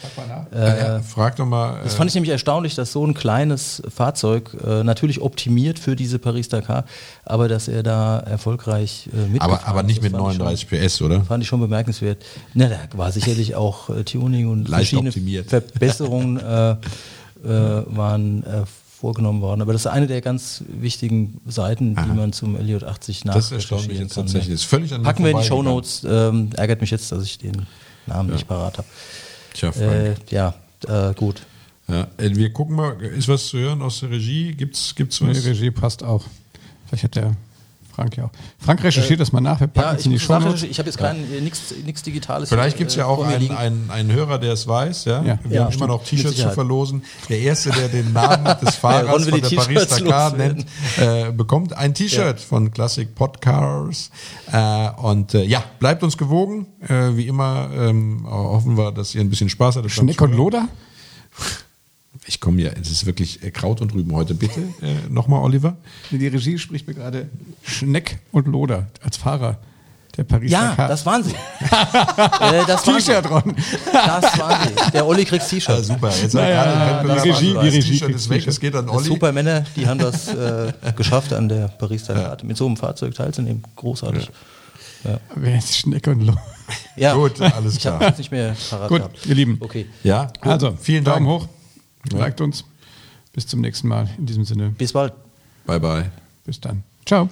Äh, ja, frag doch mal. Das äh, fand ich nämlich erstaunlich, dass so ein kleines Fahrzeug äh, natürlich optimiert für diese Paris-Dakar, aber dass er da erfolgreich äh, mitgefahren aber, aber nicht mit fand ich 39 PS, oder? Schon, fand ich schon bemerkenswert. Na, da war sicherlich auch äh, Tuning und Leicht verschiedene optimiert. Verbesserungen äh, äh, waren äh, vorgenommen worden. Aber das ist eine der ganz wichtigen Seiten, die man zum Elliot 80 Das erstaunt mich nachrecherchieren jetzt kann. tatsächlich. ja. Ist völlig an Packen wir in die vorbeigegangen. Shownotes. Ähm, ärgert mich jetzt, dass ich den Namen nicht parat habe. Tja, Frank. Äh, ja, äh, gut. Ja, äh, wir gucken mal, ist was zu hören aus der Regie? Gibt's, gibt's Die was? Regie passt auch. Vielleicht hat der Frank ja auch. Frank recherchiert das mal nach, wir packen Ja, es ich, in die Shownotes. ich habe jetzt kein äh, nichts Digitales. Vielleicht gibt es äh, ja auch einen, einen, einen Hörer, der es weiß. Ja? Ja. Wir Ja, haben immer noch T-Shirts zu verlosen. Der Erste, der den Namen des Fahrers von der Paris-Dakar nennt, äh, bekommt ein T-Shirt von Classic Podcars. Äh, und äh, ja, bleibt uns gewogen. Äh, wie immer ähm, hoffen wir, dass ihr ein bisschen Spaß hattet. Schneck und. Loder? ich komme ja, es ist wirklich äh, Kraut und Rüben heute. Bitte äh, nochmal, Oliver. Die Regie spricht mir gerade Schneck und Loder als Fahrer der Paris Ja, Dakar. das waren sie. äh, das. T-Shirt Ron. Das waren sie. Der Olli kriegt T-Shirt. Ja, super. Jetzt Naja, ja, die Regie- die Regie T-Shirt ist weg, T-Shirt. es geht an Olli. Supermänner, die haben das äh, geschafft, an der Paris-Dakar mit so einem Fahrzeug teilzunehmen. Großartig. Wer ist Schneck und Loder? Ja, Gut, alles ich habe klar. jetzt nicht mehr parat Gut, gehabt. ihr Lieben. Okay, Ja, gut. Also, vielen Dank. Daumen Liked uns. Bis zum nächsten Mal. In diesem Sinne, bis bald. Bye, bye. bis dann. Ciao.